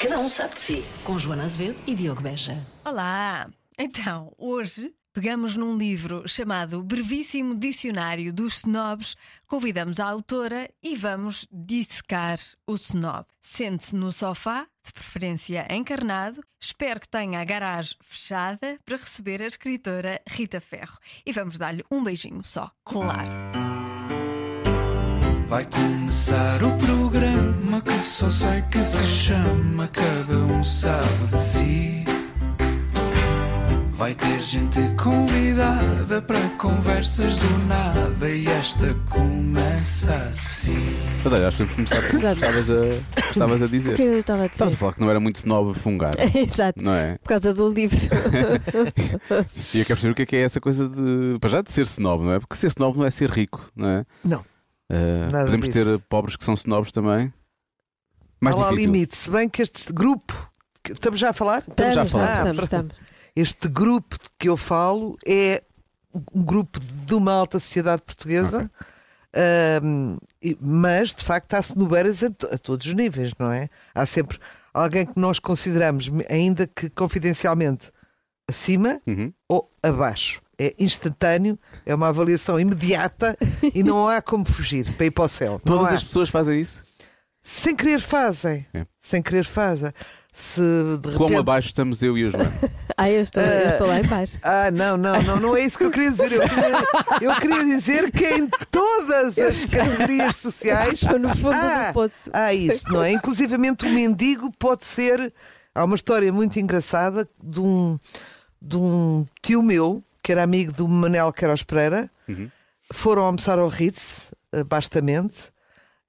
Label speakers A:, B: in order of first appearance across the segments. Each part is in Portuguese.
A: Cada um sabe de si. Com Joana Azevedo e Diogo Beja.
B: Olá! Então, hoje pegamos num livro chamado Brevíssimo Dicionário dos Snobs, convidamos a autora e vamos dissecar o snob. Sente-se no sofá, de preferência encarnado, espero que tenha a garagem fechada para receber a escritora Rita Ferro. E vamos dar-lhe um beijinho só, claro.
C: Vai começar o programa que só sei que se chama Cada um sabe de si. Vai ter gente convidada para conversas do nada e esta começa assim.
D: Mas olha, acho que temos que começar por estavas a, estavas a dizer.
E: O que é que eu estava a
D: Estavas a
E: dizer?
D: falar que não era muito snob fungar,
E: Exato.
D: não é?
E: Por causa do livro.
D: E eu quero perceber o que é que é essa coisa de. Para já de ser snob, não é? Porque ser snob não é ser rico, não é?
F: Não. Nada
D: podemos
F: disso.
D: ter pobres que são snobs também. Mais
F: Há
D: difícil.
F: limite, se bem que este grupo. que- Estamos já a falar?
D: Estamos já a falar.
F: Ah,
E: estamos, estamos.
F: Este grupo de que eu falo é um grupo de uma alta sociedade portuguesa, ahm, e- mas de facto há cenoureiras a, to- a todos os níveis, não é? Há sempre alguém que nós consideramos, ainda que confidencialmente, acima
D: Uhum.
F: ou abaixo. É instantâneo, é uma avaliação imediata e não há como fugir para ir para o céu.
D: Todas as pessoas fazem isso.
F: Sem querer fazem.
D: É.
F: Sem querer fazem. Se repente.
D: abaixo estamos eu e a Joana.
E: Ah, eu estou, eu estou lá em baixo.
F: Ah, não, não, não, não é isso que eu queria dizer. Eu queria, eu queria dizer que em todas as categorias sociais
E: Estou no fundo
F: Ah,
E: do poço.
F: há isso, não é? Inclusivamente o mendigo pode ser. Há uma história muito engraçada de um, de um tio meu, que era amigo do Manel Queiroz Pereira, foram almoçar ao Ritz, eh, bastamente,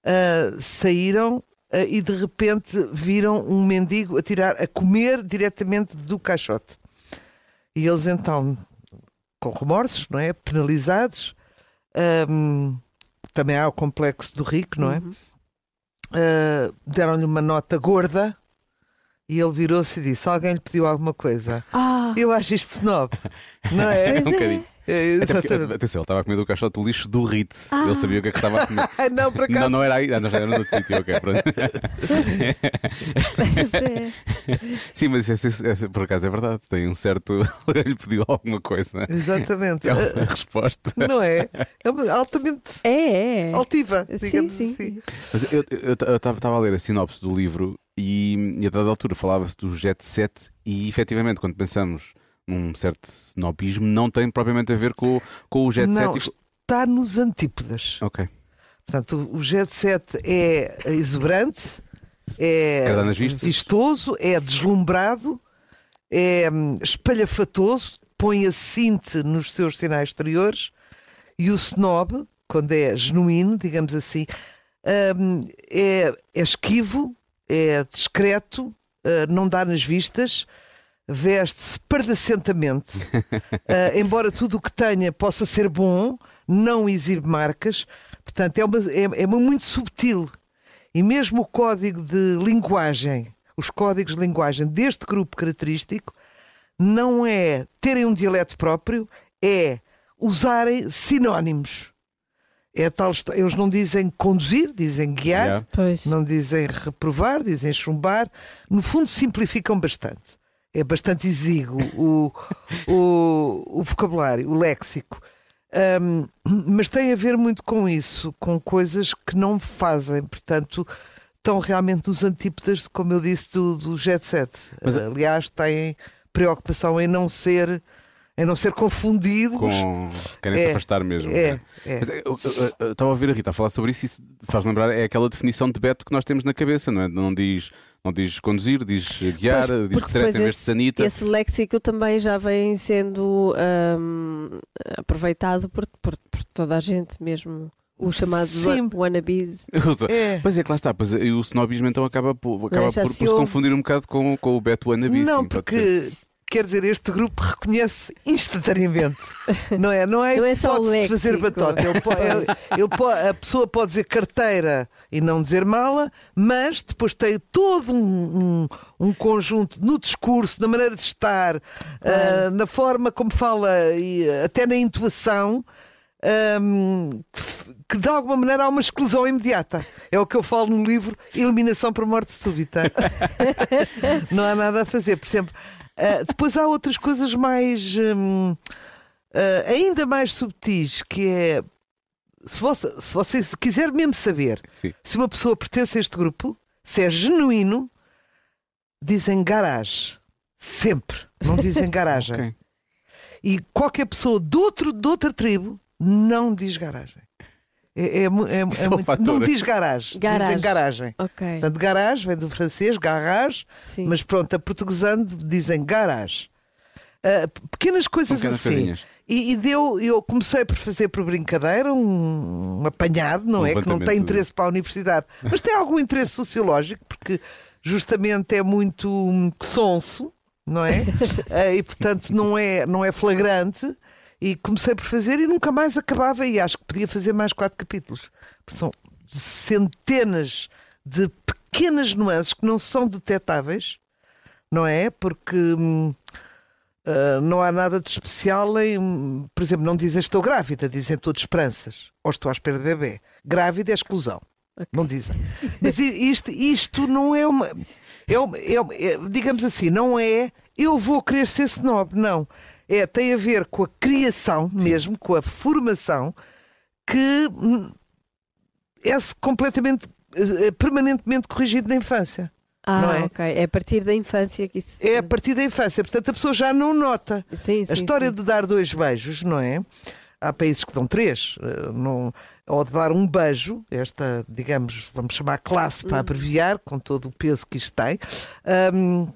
F: ah, saíram ah, e de repente viram um mendigo a tirar, a comer diretamente do caixote. E eles então, com remorsos, não é? Penalizados, ahm, também há o complexo do rico, não é? Ah, Deram-lhe uma nota gorda e ele virou-se e disse: Alguém lhe pediu alguma coisa?
E: Ah,
F: Eu acho isto snob, não é?
E: Pois
D: um
E: é.
D: bocadinho.
F: É,
D: Até porque,
F: exatamente.
D: atenção, ele estava a comer do caixote do lixo do Ritz. Ele sabia o que é que estava a comer.
F: Ah, não, por acaso.
D: Não, não era aí. Ah, não, já era no outro sítio, ok, pronto.
E: pois é.
D: Sim, mas isso, isso- isso, por acaso é verdade. Tem um certo. Ele lhe pediu alguma coisa.
F: Exatamente.
D: É
F: Ah,
D: uma resposta.
F: Não é? É uma- altamente
E: É, é.
F: altiva,
E: Sim,
F: digamos
E: sim.
F: assim.
D: Mas eu estava a ler a sinopse do livro e, e a dada altura falava-se do jet set e efetivamente quando pensamos num certo snobismo não tem propriamente a ver com, com o jet
F: Não,
D: set.
F: está nos antípodas.
D: Ok.
F: Portanto, o jet set é exuberante, é
D: vistas?
F: vistoso, é deslumbrado, é hum, espalhafatoso, põe a cinte nos seus sinais exteriores e o snob, quando é genuíno, digamos assim, hum, é, é esquivo, é discreto, ah, não dá nas vistas, veste-se pardacentamente, ah, embora tudo o que tenha possa ser bom, não exibe marcas, portanto é, uma, é, é uma muito subtil. E mesmo o código de linguagem, os códigos de linguagem deste grupo característico, não é terem um dialeto próprio, é usarem sinónimos. É tal, eles não dizem conduzir, dizem guiar,
D: Yeah.
F: Não dizem reprovar, dizem chumbar. No fundo, simplificam bastante. É bastante exíguo o, o, o vocabulário, o léxico. Ahm, mas tem a ver muito com isso, com coisas que não fazem. Portanto, estão realmente nos antípodas, como eu disse, do, do jet set.
D: Mas-
F: Aliás, têm preocupação em não ser, em não ser confundidos.
D: Com... Querem se
F: É,
D: afastar mesmo.
F: É, é.
D: Mas eu- eu- eu- eu Estava a ouvir a Rita a falar sobre isso e isso faz lembrar, é aquela definição de Beto que nós temos na cabeça, não é? Não diz, não diz conduzir, diz guiar,
E: Pois,
D: diz retrete em vez de
E: esse,
D: sanita.
E: esse léxico também já vem sendo hum, aproveitado por, por, por toda a gente mesmo. O chamado
F: Sim.
E: wa- wannabes.
F: É.
D: Pois é que lá está, pois, e o snobismo então acaba, por, acaba
E: já
D: por, por
E: se
D: confundir um bocado com, com o Beto Wannabe.
F: Não,
D: sim,
F: porque quer dizer, este grupo reconhece instantaneamente. Não é? Não é,
E: Não é só o
F: hipótese de fazer batota. Ele ele- ele a pessoa pode dizer carteira e não dizer mala, mas depois tem todo um, um- um conjunto no discurso, na maneira de estar, ah, na forma como fala e até na intuação. Hum, que, que de alguma maneira há uma exclusão imediata. É o que eu falo no livro Eliminação por Morte Súbita. Não há nada a fazer. Por exemplo, ah, depois há outras coisas mais. hum, ah, ainda mais subtis, que é. Se você, se você quiser mesmo saber
D: Sim.
F: se uma pessoa pertence a este grupo, se é genuíno, dizem garagem. Sempre. Não dizem garagem.
D: Ok.
F: E qualquer pessoa de, outro, de outra tribo não diz garagem. É, é, é- é
D: é um
F: muito- não diz garagem.
E: Garagem.
F: Dizem garagem.
E: Ok.
F: Portanto, garagem vem do francês, garage,
E: Sim.
F: mas pronto, a portuguesando dizem garagem. Ah, p- pequenas coisas
D: pequenas
F: assim. E, e deu, eu comecei por fazer por brincadeira um, um apanhado, não
D: Um
F: é? Que não tem interesse para a universidade, mas tem algum interesse sociológico, porque justamente é muito hum, sonso, não é? Ah, e portanto não é, não é flagrante. E comecei por fazer e nunca mais acabava, e acho que podia fazer mais quatro capítulos. São centenas de pequenas nuances que não são detetáveis, não é? Porque. hum, Uh, não há nada de especial em, por exemplo, não dizem estou grávida, dizem estou de esperanças, ou estou à espera de bebê. Grávida é exclusão, não dizem. Mas isto, isto não é uma, é uma- é uma- é, digamos assim, não é eu vou querer ser snob, não. É, tem a ver com a criação mesmo, com a formação, que hum, é completamente, eh, permanentemente corrigido na infância.
E: Ah,
F: não é?
E: ok. É a partir da infância que isso.
F: É a partir da infância, portanto a pessoa já não nota.
E: Sim, sim,
F: A história
E: sim.
F: de dar dois beijos, não é? Há países que dão três, eh, não- ou de dar um beijo, esta, digamos, vamos chamar classe
E: Hum.
F: para abreviar, com todo o peso que isto tem, ahm,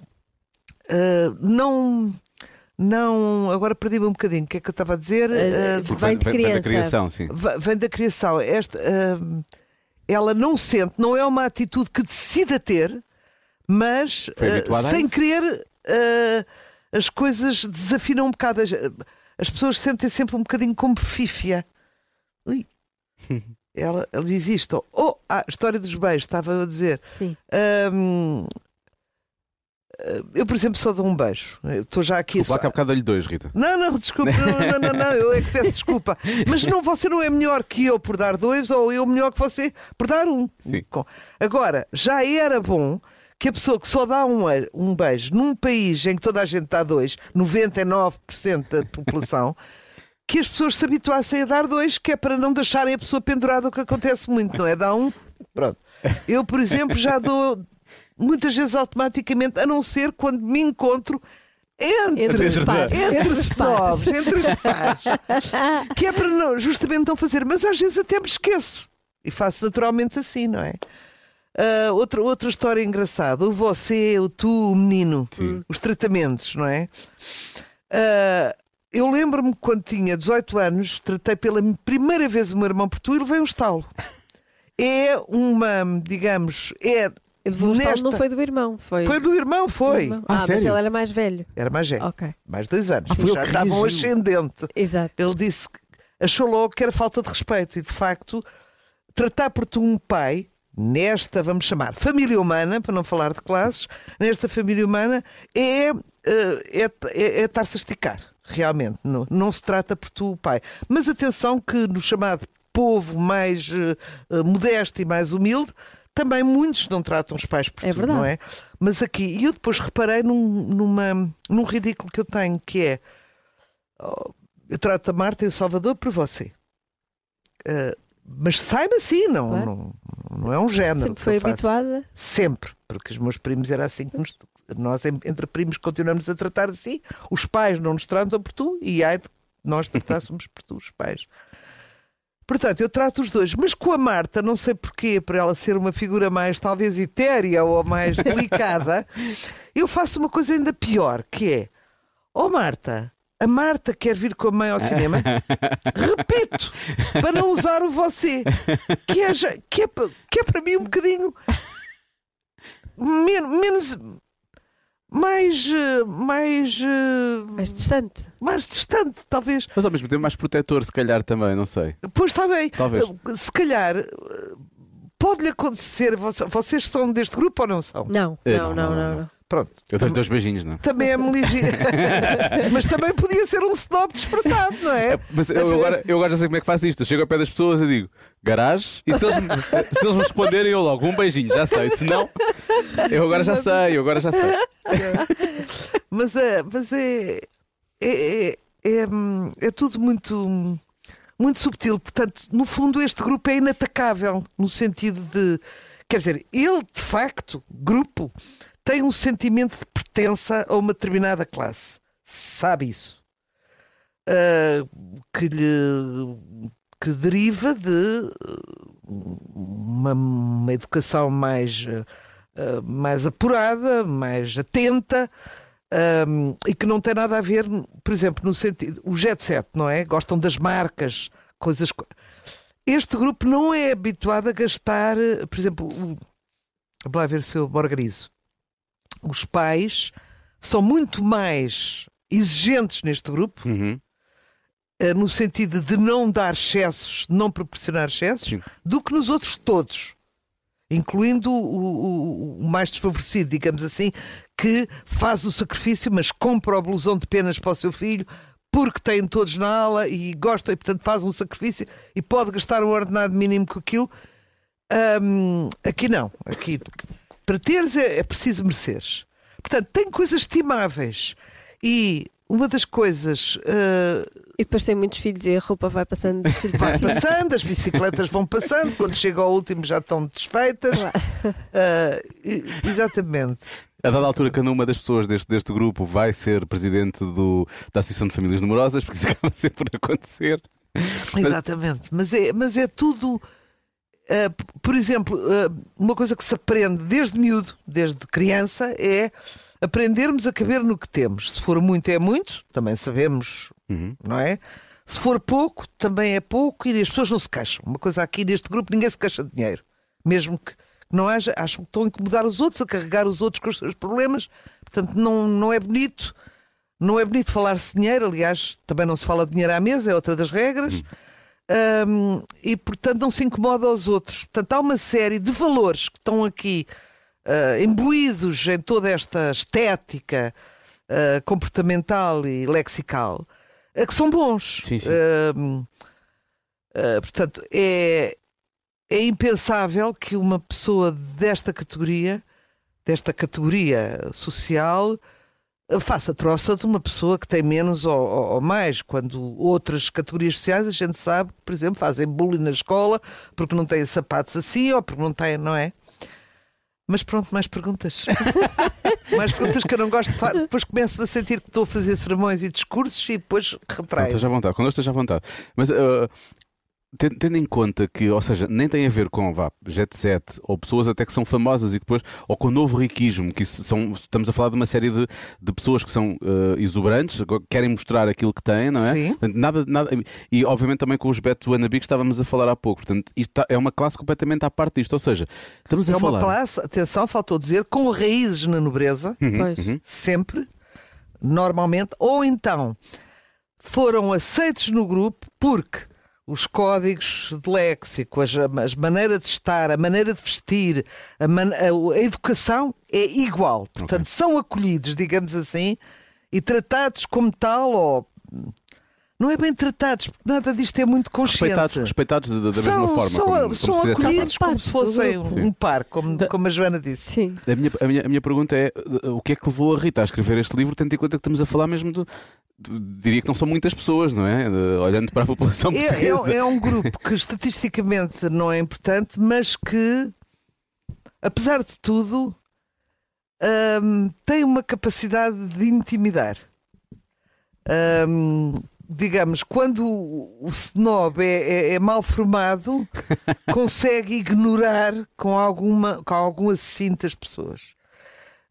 F: ah, não. Não, agora perdi-me um bocadinho. O que é que eu estava a dizer?
E: Eh,
F: Ah,
E: Vem de
D: da
E: criança.
D: criação, sim.
F: Vem da criação. Esta, hum, ela não sente, não é uma atitude que decida ter, mas uh, sem querer uh, as coisas desafinam um bocado. As, as pessoas sentem sempre um bocadinho como fífia. Ui. Ela, ela diz isto. Oh, ah, a história dos beijos, estava a dizer.
E: Sim.
F: Hum, eu, por exemplo, só dou um beijo. Estou já aqui.
D: Desculpa, lá que há bocado dá-lhe dois, Rita.
F: Não, não, desculpa, não, não, não, não, eu é que peço desculpa. Mas não, você não é melhor que eu por dar dois ou eu melhor que você por dar um.
D: Sim.
F: Agora, já era bom que a pessoa que só dá um, um beijo num país em que toda a gente dá dois, 99% da população, que as pessoas se habituassem a dar dois, que é para não deixarem a pessoa pendurada, o que acontece muito, não é? Dá um, pronto. Eu, por exemplo, já dou muitas vezes automaticamente, a não ser quando me encontro entre,
E: Entre os pares.
F: entre os novos, entre os pais, que é para não, justamente não fazer, mas às vezes até me esqueço e faço naturalmente assim, não é? Ah, outra, outra história engraçada: o você, o tu, o menino, os tratamentos, não é? Ah, eu lembro-me quando tinha 18 anos, tratei pela primeira vez o meu irmão por tu e levei um estalo. É uma, digamos, é.
E: O
F: nesta-
E: não foi do irmão, foi.
F: Foi do irmão,
E: do
F: foi.
E: irmão.
D: Ah,
E: Ah, mas ele era mais velho.
F: Era mais velho,
E: Ok.
F: mais dois anos.
D: Ah,
F: Já estavam
D: reagiu.
F: ascendente.
E: Exato.
F: Ele disse que achou logo que era falta de respeito e de facto tratar por tu um pai nesta, vamos chamar, família humana, para não falar de classes, nesta família humana é, eh, é, é, é estar-se a esticar, realmente. Não, não se trata por tu o pai. Mas atenção que no chamado povo mais eh, modesto e mais humilde, também muitos não tratam os pais por
E: É
F: tu,
E: verdade.
F: não é? Mas aqui, e eu depois reparei num, numa, num ridículo que eu tenho, que é eu trato a Marta e o Salvador por você. Uh, mas saiba assim, não,
E: Claro.
F: não, não é um género.
E: Sempre foi habituada.
F: Sempre, porque os meus primos era assim que nos, nós, entre primos, continuamos a tratar assim. Os pais não nos tratam por tu e ai de nós tratássemos por tu, os pais. Portanto, eu trato os dois, mas com a Marta, não sei porquê, para ela ser uma figura mais talvez etérea ou mais delicada, eu faço uma coisa ainda pior, que é: Ó Marta, a Marta quer vir com a mãe ao cinema? Repito, para não usar o você, que é, que é, que é para mim um bocadinho men- menos. Mais. eh, Mais. eh,
E: Mais distante.
F: mais distante, talvez.
D: Mas ao mesmo tempo mais protetor, se calhar também, não sei.
F: Pois está bem.
D: Talvez.
F: Se calhar eh, pode-lhe acontecer. Vocês são deste grupo ou não são?
E: Não,
D: Eh,
E: não,
D: não,
E: não,
F: pronto.
D: Eu dou dois beijinhos, não é?
F: Também é ligeiro. Mas também podia ser um snob disfarçado, não é?
D: Mas eu agora, eu agora já sei como é que faço isto. Eu chego ao pé das pessoas e digo garagem, e se eles, me- se eles me responderem, eu logo, um beijinho, já sei. Se não, eu agora já sei, eu agora já sei.
F: Mas, é, mas é, é, é, é, é tudo muito, muito subtil. Portanto, no fundo, este grupo é inatacável no sentido de. Quer dizer, ele, de facto, grupo, tem um sentimento de pertença a uma determinada classe. Sabe isso. Ah, que lhe que deriva de uh, uma, uma educação mais, uh, uh, mais apurada, mais atenta. um, e que não tem nada a ver, por exemplo, no sentido. O jet set, não é? Gostam das marcas, coisas. co- Este grupo não é habituado a gastar, por exemplo, o, vamos lá ver se eu me organizo. Os pais são muito mais exigentes neste grupo,
D: Uhum.
F: eh, no sentido de não dar excessos, de não proporcionar excessos,
D: Sim.
F: do que nos outros todos. Incluindo o, o- o mais desfavorecido, digamos assim, que faz o sacrifício, mas compra o blusão de penas para o seu filho, porque têm todos na ala e gosta, e portanto faz um sacrifício e pode gastar um ordenado mínimo com aquilo. Hum, aqui não. Aqui, para teres é, é preciso mereceres. Portanto, tem coisas estimáveis. E uma das coisas eh,
E: E depois tem muitos filhos e a roupa vai passando de filho
F: vai
E: filho.
F: passando, as bicicletas vão passando, quando chega ao último já estão desfeitas. E- exatamente.
D: A dada altura, cada uma das pessoas deste, deste grupo vai ser presidente do, da Associação de Famílias Numerosas, porque isso acaba sempre por acontecer.
F: Exatamente. Mas é, mas é tudo. Ah, por exemplo, ah, uma coisa que se aprende desde miúdo, desde criança, é aprendermos a caber no que temos. Se for muito, é muito, também sabemos,
D: Uhum.
F: não é? Se for pouco, também é pouco e as pessoas não se queixam. Uma coisa aqui neste grupo, ninguém se queixa de dinheiro. Mesmo que não haja, acham que estão a incomodar os outros, a carregar os outros com os seus problemas. Portanto, não, não é bonito. Não é bonito falar-se dinheiro, aliás, também não se fala de dinheiro à mesa, é outra das regras. Hum, e, portanto, não se incomoda aos outros. Portanto, há uma série de valores que estão aqui ah, imbuídos em toda esta estética ah, comportamental e lexical ah, que são bons.
D: Sim, sim.
F: Ah, portanto, é, é impensável que uma pessoa desta categoria, desta categoria social, faça troça de uma pessoa que tem menos ou, ou- ou mais. Quando outras categorias sociais a gente sabe que, por exemplo, fazem bullying na escola porque não têm sapatos assim ou porque não têm, não é? Mas pronto, mais perguntas. mais perguntas que eu não gosto de fazer. Depois começo a sentir que estou a fazer sermões e discursos e depois retraio.
D: esteja à vontade, quando esteja à vontade. Mas uh, tendo em conta que, ou seja, nem tem a ver com vá, jet set ou pessoas até que são famosas e depois, ou com o novo riquismo, que são, estamos a falar de uma série de, de pessoas que são uh, exuberantes, que querem mostrar aquilo que têm, não é?
F: Sim.
D: Portanto, nada, nada, e obviamente também com os Beto Wannabe que estávamos a falar há pouco. Portanto, isto tá- é uma classe completamente à parte disto. Ou seja, estamos a
F: É uma
D: falar.
F: classe, atenção, faltou dizer, com raízes na nobreza,
E: Pois.
F: sempre, normalmente, ou então foram aceitos no grupo porque os códigos de léxico, as, as maneiras de estar, a maneira de vestir, a, man- a- a educação é igual. Portanto, são acolhidos, digamos assim, e tratados como tal, ou não é bem tratados, porque nada disto é muito consciente.
D: Respeitados, respeitados da, da mesma
F: são,
D: forma.
F: são,
D: como, como
F: são
D: à
F: acolhidos como se
E: do
F: fossem
E: grupo.
F: um par, como, como a Joana disse.
E: Sim.
D: A minha, a, minha, a minha pergunta é o que é que levou a Rita a escrever este livro, tendo em conta que estamos a falar mesmo do. diria que não são muitas pessoas, não é? Olhando para a população
F: É,
D: portuguesa.
F: é- é um grupo que estatisticamente não é importante, mas que, apesar de tudo, hum, tem uma capacidade de intimidar. Hum, digamos, quando o, snob é, é- é mal formado, consegue ignorar com, alguma, com algum assinto as pessoas.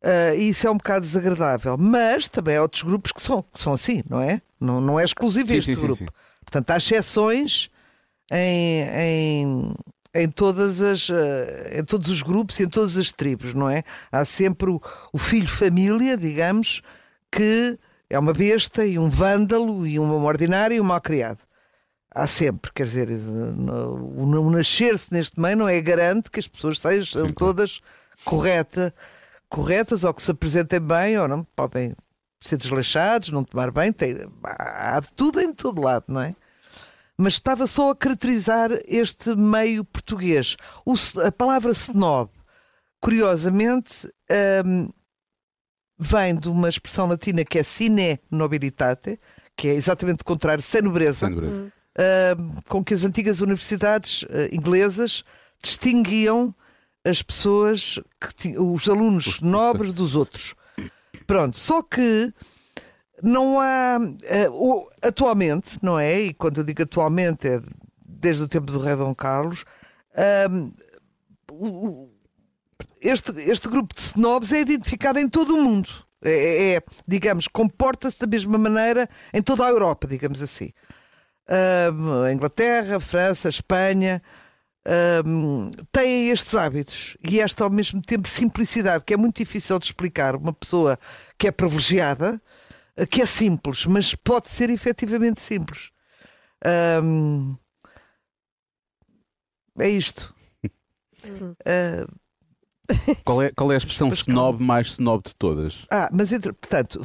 F: Ah, e isso é um bocado desagradável. Mas também há outros grupos que são, que são assim, não é? Não, não é exclusivo
D: Sim,
F: este
D: sim,
F: grupo.
D: sim.
F: Portanto, há exceções em, em, em, todas as, eh, em todos os grupos e em todas as tribos, não é? Há sempre o, o filho família, digamos, que é uma besta e um vândalo e um ordinário e um mal criado. Há sempre, quer dizer, o, nascer-se neste meio não é garante que as pessoas sejam
D: Sim,
F: todas correta, corretas ou que se apresentem bem ou não podem ser desleixados, não tomar bem, tem, há de tudo em todo lado, não é? Mas estava só a caracterizar este meio português. O a palavra snob, curiosamente, hum, vem de uma expressão latina que é sine nobilitate, que é exatamente o contrário, sem nobreza
D: Sem dureza.
F: uh, com que as antigas universidades uh, inglesas distinguiam as pessoas, que ti- os alunos nobres dos outros. Pronto, só que não há. uh, atualmente, não é? E quando eu digo atualmente, é desde o tempo do Rei Dom Carlos. um, o- este, este grupo de snobs é identificado em todo o mundo. É, é- digamos, comporta-se da mesma maneira em toda a Europa, digamos assim. Ahm, Inglaterra, França, Espanha, ahm, têm estes hábitos e esta, ao mesmo tempo, simplicidade, que é muito difícil de explicar. Uma pessoa que é privilegiada, eh, que é simples, mas pode ser efetivamente simples. Ahm, é isto. Ah,
D: Qual, é, qual é a expressão
F: Pois
D: snob mais snob de todas?
F: ah, mas entre, portanto,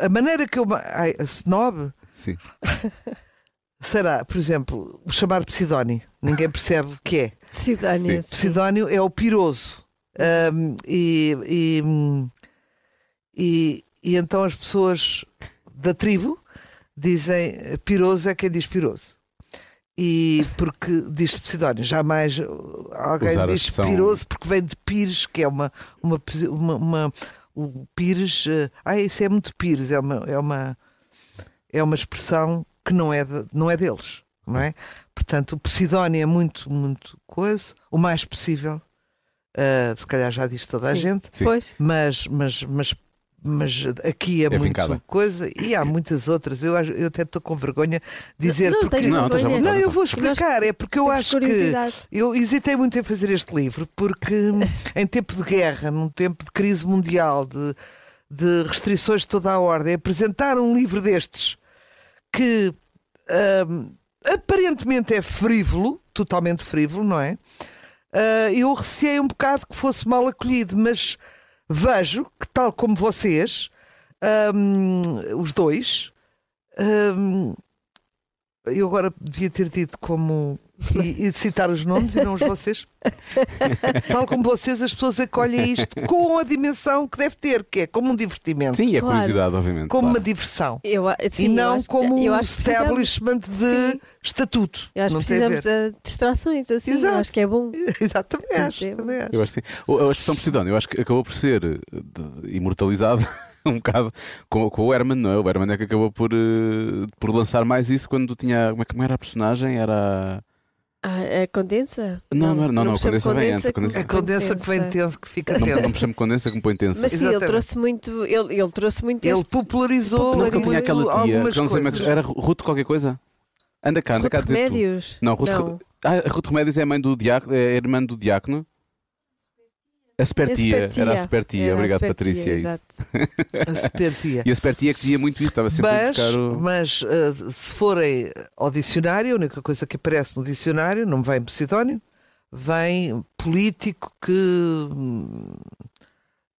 F: a maneira que eu. Ai, snob
D: Sim.
F: será, por exemplo, o chamar Psidónio. Ninguém percebe o que é.
E: Sidónia.
D: Sim.
F: Psidónio é o piroso. Ahm, e, e, e, e então as pessoas da tribo dizem piroso é quem diz piroso. E porque diz Psidónio, jamais uh, alguém
D: Usar
F: diz
D: expressão-
F: piroso porque vem de pires, que é uma. uma, uma, uma- o pires. eh, ah, isso é muito pires, é uma, é uma, é uma expressão que não é, de- não é deles, não é? Portanto, o Posidónio é muito, muito coisa, o mais possível. Ah, se calhar já disse toda a
E: Sim.
F: gente,
D: Sim.
E: Pois.
F: mas, mas, mas, mas aqui é,
D: É
F: muito
D: vincada.
F: coisa e há muitas outras. Eu, eu até estou com vergonha de dizer
E: não,
F: porque.
D: Não.
F: Não, eu vou
E: Nós
F: explicar, é porque eu acho que. Eu hesitei muito em fazer este livro porque, em tempo de guerra, num tempo de crise mundial, de, de restrições de toda a ordem, apresentar um livro destes que ahm, aparentemente é frívolo, totalmente frívolo, não é? Ah, eu receei um bocado que fosse mal acolhido, mas vejo que, tal como vocês, ahm, os dois, ahm, eu agora devia ter dito como. E, e citar os nomes e não os vocês. Tal como vocês, as pessoas acolhem isto com a dimensão que deve ter, que é como um divertimento,
D: Sim, é
E: Claro.
D: curiosidade, obviamente.
F: como uma
D: claro.
F: diversão.
E: Eu, a- sim,
F: e
E: eu
F: não
E: acho-
F: como
E: eu
F: um
E: acho que precisamos-
F: establishment de
E: Sim.
F: estatuto.
E: Eu acho
F: não
E: que
F: tem a
E: precisamos
F: ver.
E: de distrações assim. eu
F: Exato.
E: acho que é bom.
F: Também acho. Também acho.
D: Eu acho que sim. O- A expressão Posidónio, eu acho que acabou por ser eh, de- imortalizado um bocado com, com o Herman, não é? O Herman é que acabou por, eh, por lançar mais isso quando tinha. Como, é, que- como era a personagem? Era.
E: Ah, é condensa?
D: Não, não não, não,
E: chamo
D: condensa vem antes, condensa-
F: A condensa que vem tenso, que fica
D: Não, não
F: tenso.
D: me chamo condensa que me põe tensa.
E: Mas sim, ele trouxe muito. Ele, ele trouxe muito
F: Ele
E: este-
F: popularizou
D: Não, que
F: muito
D: tinha aquela tia.
F: algumas
D: não sei é
F: coisas.
D: era Ruth qualquer coisa? Anda cá, anda cá
E: Ruth
D: dizer tu.
E: remédios.
D: Não, Ruth,
E: Não.
D: Ah, Ruth Remédios é a mãe do diácono, é a irmã do diácono. A Spertia,
E: Aspertia.
D: era a Spertia,
E: Era a
D: obrigado
E: Aspertia,
D: Patrícia. é isso.
E: Exato.
F: A supertia.
D: E a Spertia que dizia muito isso, estava sempre a
F: Mas,
D: buscar o.
F: mas uh, se forem ao dicionário, a única coisa que aparece no dicionário, não vem Posidónio, vem político que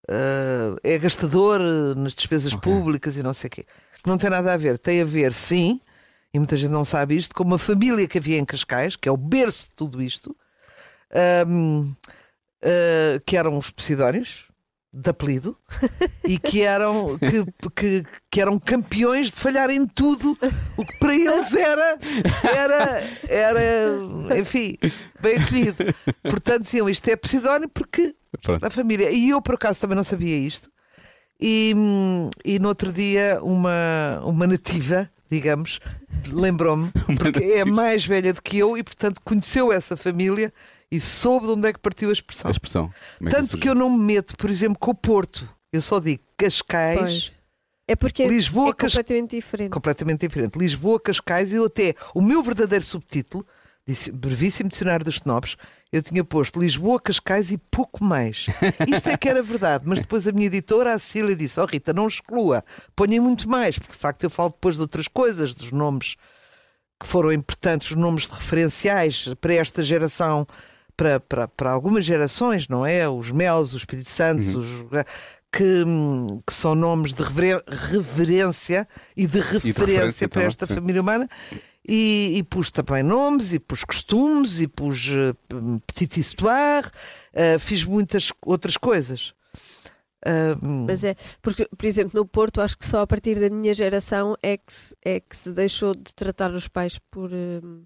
F: uh, é gastador uh, nas despesas
D: Ok.
F: públicas e não sei o quê. Que não tem nada a ver. Tem a ver, sim, e muita gente não sabe isto, com uma família que havia em Cascais, que é o berço de tudo isto, hum, uh, que eram os Posidónios, de apelido, e que eram, que, que, que eram campeões de falhar em tudo o que para eles era, era, era enfim, bem acolhido. Portanto, diziam isto é Posidónio porque
D: Pronto.
F: a família. E eu, por acaso, também não sabia isto. E, hum, e no outro dia, uma, uma nativa, digamos, lembrou-me, porque é mais velha do que eu e, portanto, conheceu essa família e soube de onde é que partiu a expressão.
D: A expressão. É que
F: Tanto
D: surgiu?
F: que eu não me meto, por exemplo, com o Porto. Eu só digo Cascais,
E: Pois. É porque
F: Lisboa,
E: é
F: Cas-
E: completamente diferente.
F: completamente diferente. Lisboa, Cascais, eu até, o meu verdadeiro subtítulo, disse, brevíssimo dicionário dos snobs, eu tinha posto Lisboa, Cascais e pouco mais. Isto é que era verdade, mas depois a minha editora, a Cília, disse: Oh Rita, não exclua, ponha muito mais, porque de facto eu falo depois de outras coisas, dos nomes que foram importantes, os nomes de referenciais para esta geração para, para, para algumas gerações, não é? Os Melos, os Espírito Santos,
D: Uhum.
F: os, que, que são nomes de reveren- reverência e de referência,
D: referência
F: para
D: também,
F: esta família humana. E, e pus também nomes, e pus costumes, e pus uh, petit histoire, uh, fiz muitas outras coisas. Uh,
E: Mas é, porque, por exemplo, no Porto, acho que só a partir da minha geração é que se, é que se deixou de tratar os pais por. hum,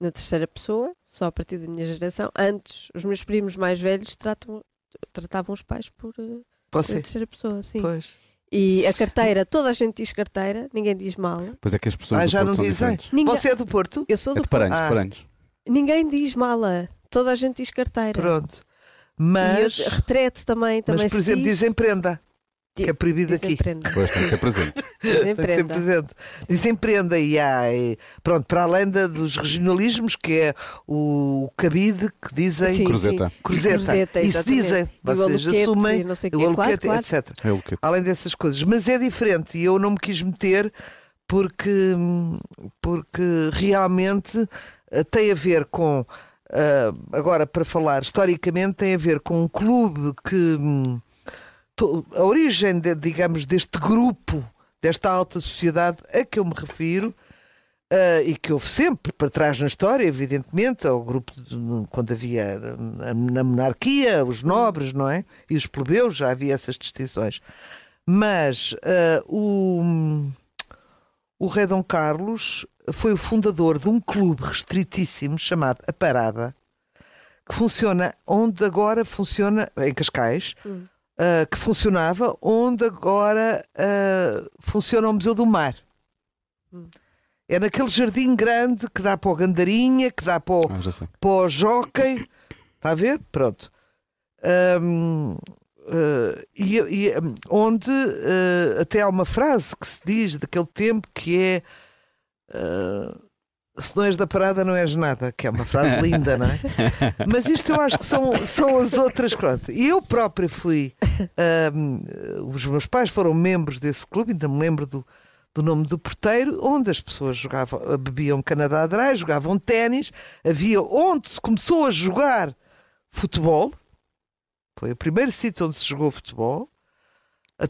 E: na terceira pessoa, só a partir da minha geração. Antes, os meus primos mais velhos tratam, tratavam os pais por. uh,
F: você,
E: terceira pessoa, sim.
F: pois.
E: E a carteira, toda a gente diz carteira, ninguém diz mala.
D: Pois é que as pessoas
F: Ah,
D: do
F: já
D: Porto
F: não
D: são
F: dizem.
E: Ninguém-
F: Você é do Porto?
E: Eu sou
D: É
E: do
D: de
E: Porto.
D: Paranhos,
F: Ah.
D: Paranhos.
E: Ninguém diz mala. Toda a gente diz carteira.
F: Pronto.
E: E
F: Mas,
E: eu, retrete também, também
F: mas por
E: se
F: exemplo,
E: diz.
F: dizem prenda, que é proibido aqui.
D: Pois tem que ser presente.
E: Dizem
F: Tem que ser presente. Dizem prenda e há, e, pronto, para além da- dos regionalismos, que é o cabide, que dizem
E: Sim,
D: Cruzeta.
E: sim.
F: cruzeta.
E: Cruzeta,
F: Isso
E: exatamente.
F: dizem,
E: o
F: vocês assumem,
E: e não sei o quê.
F: Aluquete,
E: claro.
F: etc.
D: É
F: Além dessas coisas. Mas é diferente e eu não me quis meter porque, porque realmente eh, tem a ver com. eh, agora, para falar historicamente, tem a ver com um clube que. A origem, de- digamos, deste grupo, desta alta sociedade a que eu me refiro. eh, e que houve sempre para trás na história, evidentemente, ao grupo de- quando havia na, na monarquia, os nobres, não é? E os plebeus, já havia essas distinções. Mas eh, o, o rei Dom Carlos foi o fundador de um clube restritíssimo chamado A Parada, que funciona onde agora funciona, em Cascais,
E: Hum.
F: Eh, que funcionava onde agora eh, funciona o Museu do Mar.
E: Hum.
F: É naquele jardim grande que dá para o Gandarinha, que dá para o,
D: Ah,
F: para o jockey. Está a ver? Pronto. Hum, eh, e, e, hum, onde até há uma frase que se diz daquele tempo que é se não és da parada não és nada, que é uma frase linda, não é? Mas isto eu acho que são, são as outras pronto. E eu própria fui hum, os meus pais foram membros desse clube, ainda me lembro do, do nome do porteiro, onde as pessoas jogavam, bebiam Canadá Dry, jogavam ténis, havia onde se começou a jogar futebol. Foi o primeiro sítio onde se jogou futebol,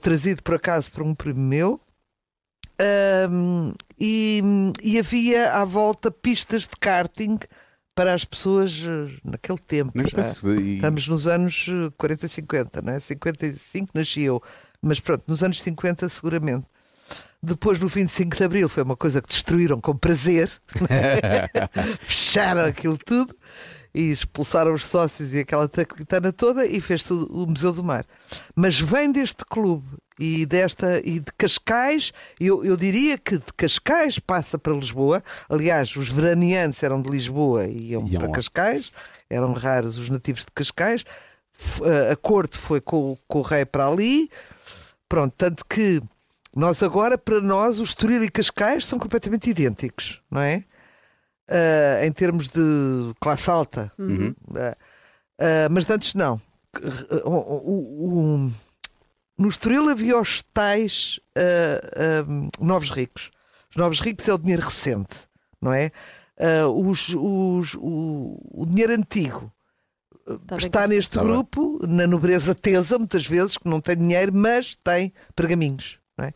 F: trazido por acaso por um primo meu. Ahm, e, e havia à volta pistas de karting para as pessoas eh, naquele tempo.
D: Penso, e-
F: Estamos nos anos eh, 40, 50, não é? 55 nasci eu, mas pronto, nos anos 50 seguramente. Depois, no 25 de Abril, foi uma coisa que destruíram com prazer, fecharam aquilo tudo e expulsaram os sócios e aquela tactana toda e fez-se o Museu do Mar. Mas vem deste clube e desta e de Cascais, eu, eu diria que de Cascais passa para Lisboa. Aliás, os veraneantes eram de Lisboa e iam
D: Iam
F: para
D: lá.
F: Cascais, eram raros os nativos de Cascais. F- a- corte foi com, o- com o rei para ali. Pronto, tanto que nós agora, para nós, o Estoril e Cascais são completamente idênticos, não é? Ah, em termos de classe alta.
D: Uhum.
F: Ah, mas antes não. O- o- o- no Estoril havia os tais ah, ah, novos ricos. Os novos ricos é o dinheiro recente, não é? Ah, os- os- o, o dinheiro antigo
E: Tá bem
F: está neste
D: Tá bem.
F: grupo, na nobreza tesa, muitas vezes, que não tem dinheiro, mas tem pergaminhos. Não é?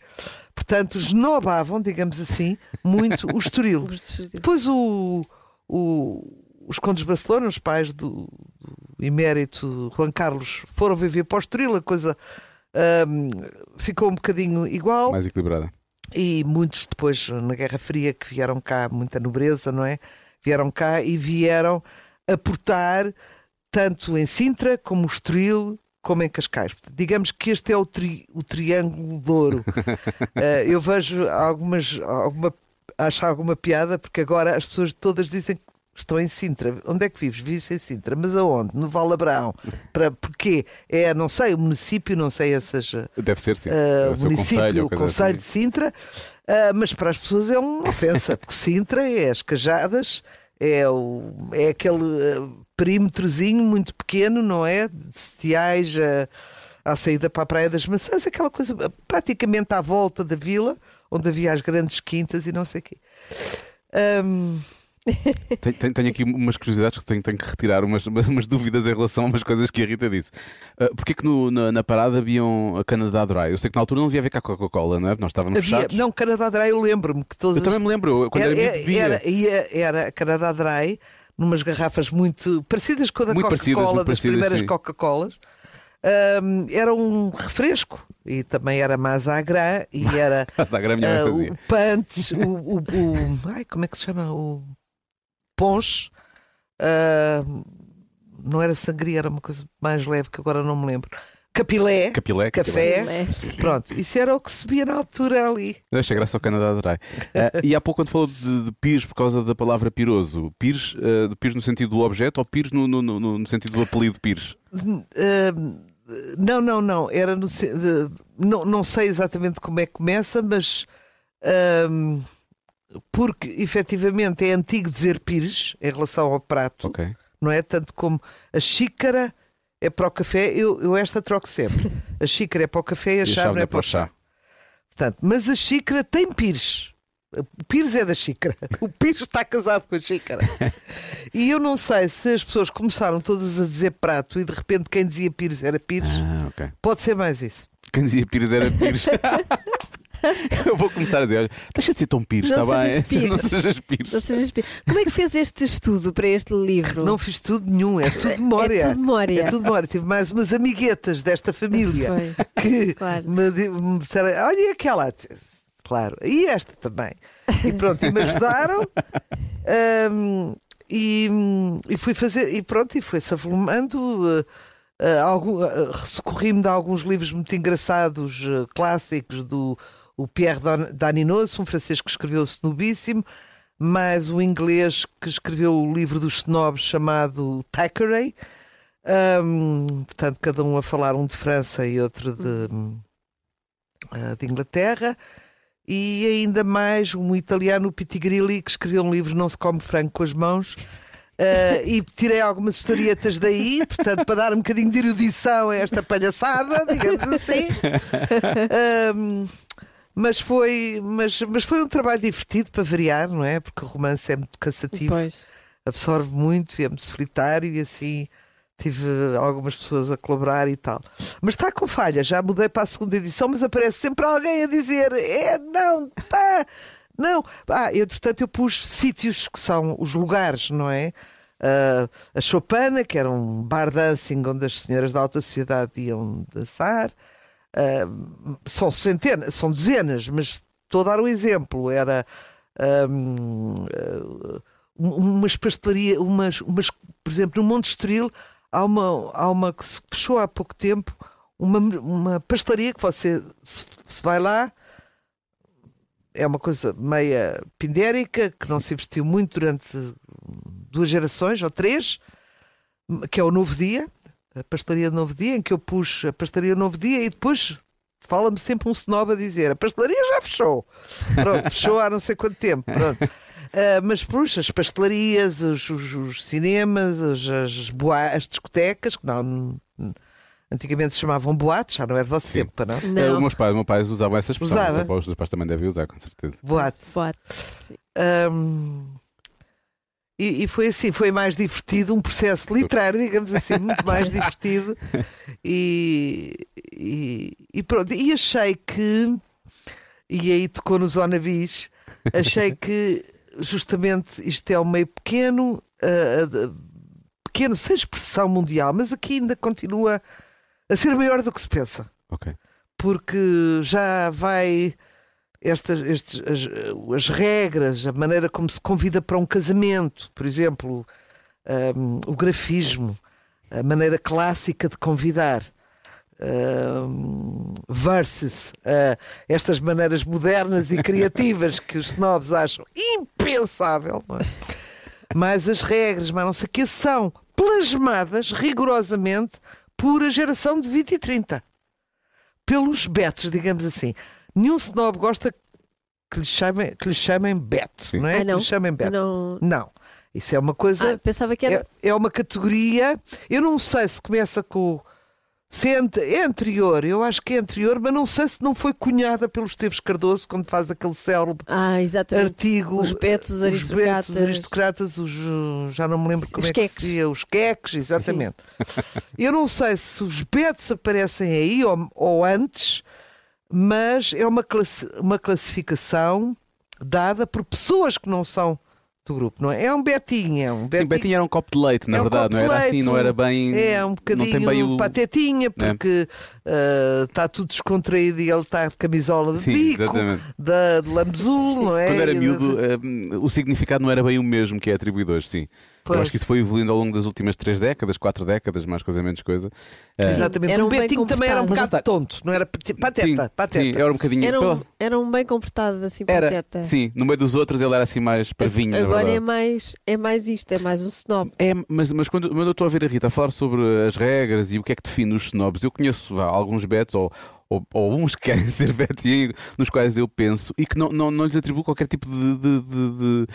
F: Portanto, esnobavam, digamos assim, muito o Estoril. Depois o, o- os condes de Barcelona, os pais do, do emérito Juan Carlos, foram viver para o Estoril, a coisa ahm, ficou um bocadinho igual.
D: Mais equilibrada.
F: E muitos depois, na Guerra Fria, que vieram cá, muita nobreza, não é? Vieram cá e vieram aportar tanto em Sintra, como o Estoril, como em Cascais. Digamos que este é o, tri- o triângulo de ouro. Eh, eu vejo algumas, alguma, acho alguma piada, porque agora as pessoas todas dizem que estão em Sintra. Onde é que vives? Vives em Sintra. Mas aonde? No Val Abrão. Para, porquê? É, não sei, o município, não sei essas...
D: Deve ser, sim.
F: Uh, o município,
D: conselho,
F: o
D: coisa
F: Conselho de
D: assim.
F: Sintra, uh, mas para as pessoas é uma ofensa, porque Sintra é as cajadas, é, o, é aquele uh, perímetrozinho muito pequeno, não é? De setiais uh, à saída para a Praia das Maçãs, aquela coisa praticamente à volta da vila, onde havia as grandes quintas e não sei o quê. Um,
D: Tenho, tenho- aqui umas curiosidades que tenho, tenho que retirar, umas, umas dúvidas em relação a umas coisas que a Rita disse. Uh, Porquê que no- na, na parada haviam a Canadá Dry? Eu sei que na altura não devia haver cá Coca-Cola, não é? Nós estávamos
F: Havia,
D: fechados.
F: não, Canadá Dry, eu lembro-me que todas
D: Eu também me lembro, quando era,
F: era, era, era Canadá Dry, numas garrafas muito parecidas com a da Coca-Cola, das primeiras. Coca-Colas. Ahm, era um refresco e também era mais agra e era
D: fazia.
F: o pantes, o, o, o- ai, como é que se chama? O ponche. Ah, não era sangria, era uma coisa mais leve que agora não me lembro. Capilé,
D: Capilé,
F: café.
E: Capilé.
F: Pronto, isso era o que se via na altura ali.
D: Deixa graça ao Canadá Dry. Uh, e há pouco, quando falou de, de pires por causa da palavra piroso, pires, uh, de pires no sentido do objeto ou pires no, no, no, no sentido do apelido pires?
F: Ahm, não, não, não. Era no, não, não sei exatamente como é que começa, mas ahm, porque efetivamente é antigo dizer pires em relação ao prato,
D: Ok.
F: não é? Tanto como a xícara é para o café, eu, eu esta troco sempre. A xícara é para o café e a, chave é para o chá. Portanto, mas a xícara tem pires. O pires é da xícara. O pires está casado com a xícara. E eu não sei se as pessoas começaram todas a dizer prato e de repente quem dizia pires era pires.
D: Ah, ok.
F: Pode ser mais isso.
D: Quem dizia pires era pires. Eu vou começar a dizer: olha, deixa de ser tão pires, está bem?
E: pires.
D: Não sejas pires.
E: Não sejas pi- Como é que fez este estudo para este livro?
F: Não fiz tudo nenhum, é tudo memória.
E: É tudo memória.
F: É tudo memória. Tive mais umas amiguetas desta família
E: Foi.
F: que
E: Claro.
F: me, di- me disseram: olha e aquela. Claro, e esta também. E pronto, e me ajudaram. Ahm, e, e fui fazer, e pronto, e foi-se avolumando. eh, eh, algum- eh, Recorri-me de alguns livros muito engraçados, clássicos, do o Pierre Dan- Daninos, um francês que escreveu o Snobíssimo, mais um inglês que escreveu o livro dos snobs chamado Thackeray. Ahm, portanto, cada um a falar, um de França e outro de, ah, de Inglaterra. E ainda mais um italiano, o Pitigrilli, que escreveu um livro Não se come frango com as mãos. Ah, e tirei algumas historietas daí, portanto, para dar um bocadinho de erudição a esta palhaçada, digamos assim. Ahm, mas foi, mas, mas foi um trabalho divertido para variar, não é? Porque o romance é muito cansativo
E: Pois.
F: absorve muito e é muito solitário e assim tive algumas pessoas a colaborar e tal. Mas está com falha, já mudei para a segunda edição, mas aparece sempre alguém a dizer: é, não, está, não. Ah, entretanto, eu pus sítios que são os lugares, não é? Ah, a Chopana, que era um bar dancing onde as senhoras da alta sociedade iam dançar. Ah, são centenas, são dezenas, mas estou a dar um exemplo. Era. ah, um- umas pastelarias, umas, umas, por exemplo, no Monte Estoril há uma, há uma que se fechou há pouco tempo, uma, uma pastelaria que você se, se vai lá, é uma coisa meia pindérica, que não se investiu muito durante duas gerações ou três, que é o Novo Dia, a pastelaria do Novo Dia, em que eu pus a pastelaria do Novo Dia e depois fala-me sempre um snob a dizer a pastelaria já fechou. Pronto, fechou há não sei quanto tempo. Pronto. Ah, mas, puxa, as pastelarias, os, os- os cinemas, os- as, boa- as discotecas, que não, n- antigamente se chamavam boates, já não é de vosso tempo, para não?
E: Não.
D: Os meus pais, meus pais usavam essa expressão.
F: Usava?
D: Os meus pais também devem usar, com certeza.
F: Boate.
E: Boate. Sim.
F: Ahm, e, e foi assim, foi mais divertido, um processo literário, digamos assim, muito mais divertido. E, e, e pronto, e achei que, e aí tocou no Zona Bis, achei que justamente isto é um meio pequeno, ah, pequeno, sem expressão mundial, mas aqui ainda continua a ser maior do que se pensa
D: Ok.
F: porque já vai estas, estes, as, as regras, a maneira como se convida para um casamento, por exemplo, hum, o grafismo, a maneira clássica de convidar. hum, versus ah, estas maneiras modernas e criativas que os snobs acham impensável, é? mas as regras, mas não sei o que, são plasmadas rigorosamente por a geração de 20 e 30 pelos betos, digamos assim. Nenhum snob gosta que lhe chamem, que lhe chamem beto,
D: Sim.
F: não é?
E: Ah,
F: Que
E: não?
F: lhe chamem beto.
E: Não.
F: Não. Isso é uma coisa.
E: Ah, pensava que era.
F: é, é uma categoria. Eu não sei se começa com, Se é, é anterior, eu acho que é anterior, mas não sei se não foi cunhada pelo Esteves Cardoso quando faz aquele célebre
E: Ah, exatamente.
F: artigo.
E: Os betos, os
F: Os
E: aristocratas.
F: betos, os aristocratas, os, já não me lembro como
E: Os
F: é que
E: queques.
F: se dizia, os queques, exatamente. Eu não sei se os betos aparecem aí ou, ou antes, mas é uma, uma classificação dada por pessoas que não são do grupo, não é? É um betinho, é um
D: Sim,
F: betinho.
D: Betinho era um copo de leite, na
F: É um
D: verdade, não era assim,
F: leite,
D: não era bem.
F: É um
D: não tem
F: bocadinho
D: bem o...
F: patetinha, porque está tudo descontraído e ele está de camisola de
D: Sim,
F: bico,
D: exatamente.
F: da, de lambezul, não é?
D: Quando era miúdo, eh, o significado não era bem o mesmo que é atribuído hoje, sim. Eu
F: Pois.
D: acho que isso foi evoluindo ao longo das últimas três décadas, quatro décadas, mais coisa menos coisa. Eh,
F: Exatamente.
E: Era
F: o
E: um bem
F: Betinho também era um bocado tonto, não era pateta,
D: sim,
F: pateta.
D: sim, era um bocadinho.
E: Era
D: pela-
E: um, era um bem comportado, assim,
D: era,
E: pateta.
D: sim, no meio dos outros ele era assim mais parvinho, na
E: Agora é mais, é mais isto, é mais um snob.
D: É, mas, mas quando, quando eu estou a ver a Rita a falar sobre as regras e o que é que define os snobs, eu conheço vá, alguns betos ou, ou, ou uns que querem ser betos e nos quais eu penso e que não, não, não lhes atribuo qualquer tipo de, de, de,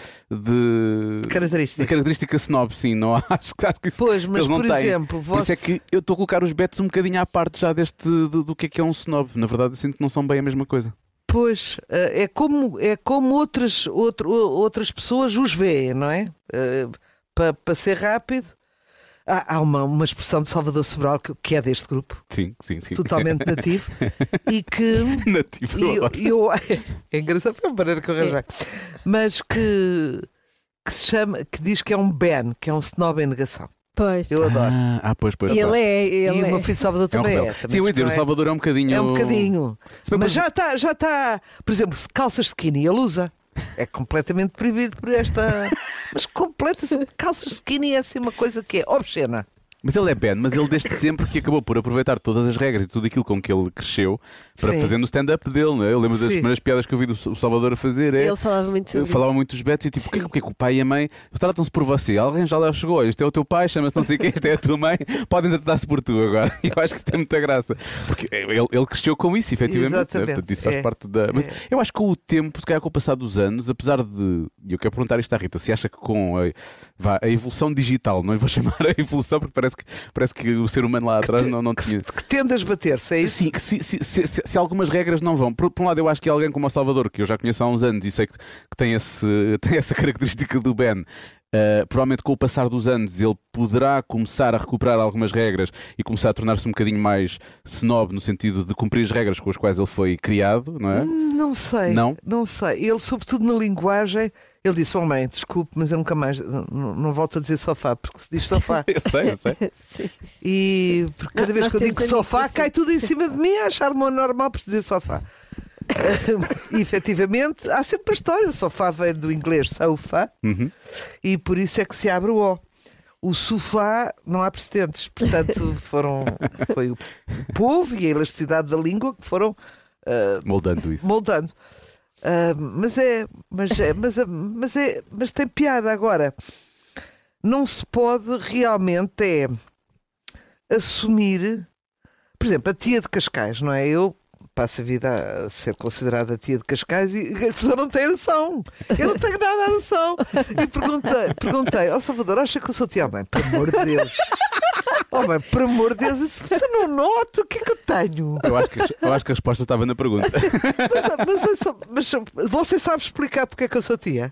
D: de-
F: Característica.
D: característica snob, sim. Não acho, que- acho que isso
F: Pois, mas por exemplo,
D: Por isso
F: você...
D: é que eu estou a colocar os betos um bocadinho à parte já deste do, do que é que é um snob. Na verdade, eu sinto que não são bem a mesma coisa.
F: Pois, eh, é como, é como outras, outro, outras pessoas os veem, não é? Para ser rápido, há, há uma, uma expressão de Salvador Sobral que, que é deste grupo,
D: Sim, sim, sim.
F: totalmente nativo, e que.
D: Nativo.
F: E eu, é engraçado, foi uma maneira que eu arranjei. Mas que, que se chama, que diz que é um Ben, que é um snob em negação.
E: Pois.
F: Eu adoro.
D: Ah, ah, pois, pois.
E: ele é,
F: e
E: ele
F: o
E: é.
F: meu filho Salvador
D: É um
F: também é. também
D: Sim, eu ia dizer, o
F: é.
D: Salvador é um bocadinho.
F: É um bocadinho. Mas já está, já está. Por exemplo, se calças skinny ele usa. É completamente proibido por esta. Mas completa calças skinny é assim uma coisa que é obscena.
D: Mas ele é Ben, mas ele desde sempre que acabou por aproveitar todas as regras e tudo aquilo com que ele cresceu para
F: Sim.
D: fazer no stand-up dele. Não é? Eu lembro das
F: Sim.
D: primeiras piadas que eu vi do o Salvador a fazer. É,
E: Ele falava muito sobre
D: falava
E: isso.
D: muito dos betos e tipo, porque, porque que o pai e a mãe tratam-se por você? Alguém já lá chegou, este é o teu pai, chama-se não sei quem, este é a tua mãe, podem tratar-se por tu agora. Eu acho que isso tem muita graça. Porque ele, ele cresceu com isso, efetivamente. né?
F: Exatamente.
D: Portanto, isso faz
F: É.
D: parte da. Mas
F: É.
D: eu acho que com o tempo, se calhar com o passar dos anos, apesar de. E eu quero perguntar isto à Rita, se acha que com a, vá, a evolução digital, não lhe vou chamar a evolução porque parece que, parece que o ser humano lá atrás não, não
F: Que,
D: tinha.
F: que tende a bater-se, é isso?
D: Sim, se, se, se- se- algumas regras não vão. Por, por um lado, eu acho que alguém como o Salvador, que eu já conheço há uns anos e sei que, que tem, esse, tem essa característica do Ben, eh, provavelmente com o passar dos anos ele poderá começar a recuperar algumas regras e começar a tornar-se um bocadinho mais snob no sentido de cumprir as regras com as quais ele foi criado, não é?
F: Não sei.
D: Não?
F: Não sei. Ele, sobretudo na linguagem, ele disse: Oh mãe, desculpe, mas eu nunca mais. Não, não volto a dizer sofá, porque se diz sofá.
D: Eu sei, eu sei.
E: Sim.
F: E porque cada
E: Não,
F: vez que eu digo sofá,
E: assim.
F: cai tudo em cima de mim a achar-me normal por dizer sofá. e efetivamente há sempre uma história. O sofá vem do inglês sofa
D: Uhum.
F: e por isso é que se abre o O. O sofá não há precedentes, portanto foram foi o povo e a elasticidade da língua que foram
D: Moldando isso.
F: moldando. Ah, mas é, mas é, mas é, mas é, mas tem piada agora. Não se pode realmente é assumir, por exemplo, a tia de Cascais, não é? Eu passo a vida a ser considerada tia de Cascais e a pessoa não tem noção. Eu não tenho nada a noção. E perguntei, perguntei, ó Salvador, acha que eu sou tia? Oh, mãe, por amor de Deus. Oh, mãe, por amor de Deus, você não nota o que é que eu tenho?
D: Eu acho, que, eu acho que a resposta estava na pergunta.
F: Mas, mas- mas você sabe explicar porque é que eu sou tia?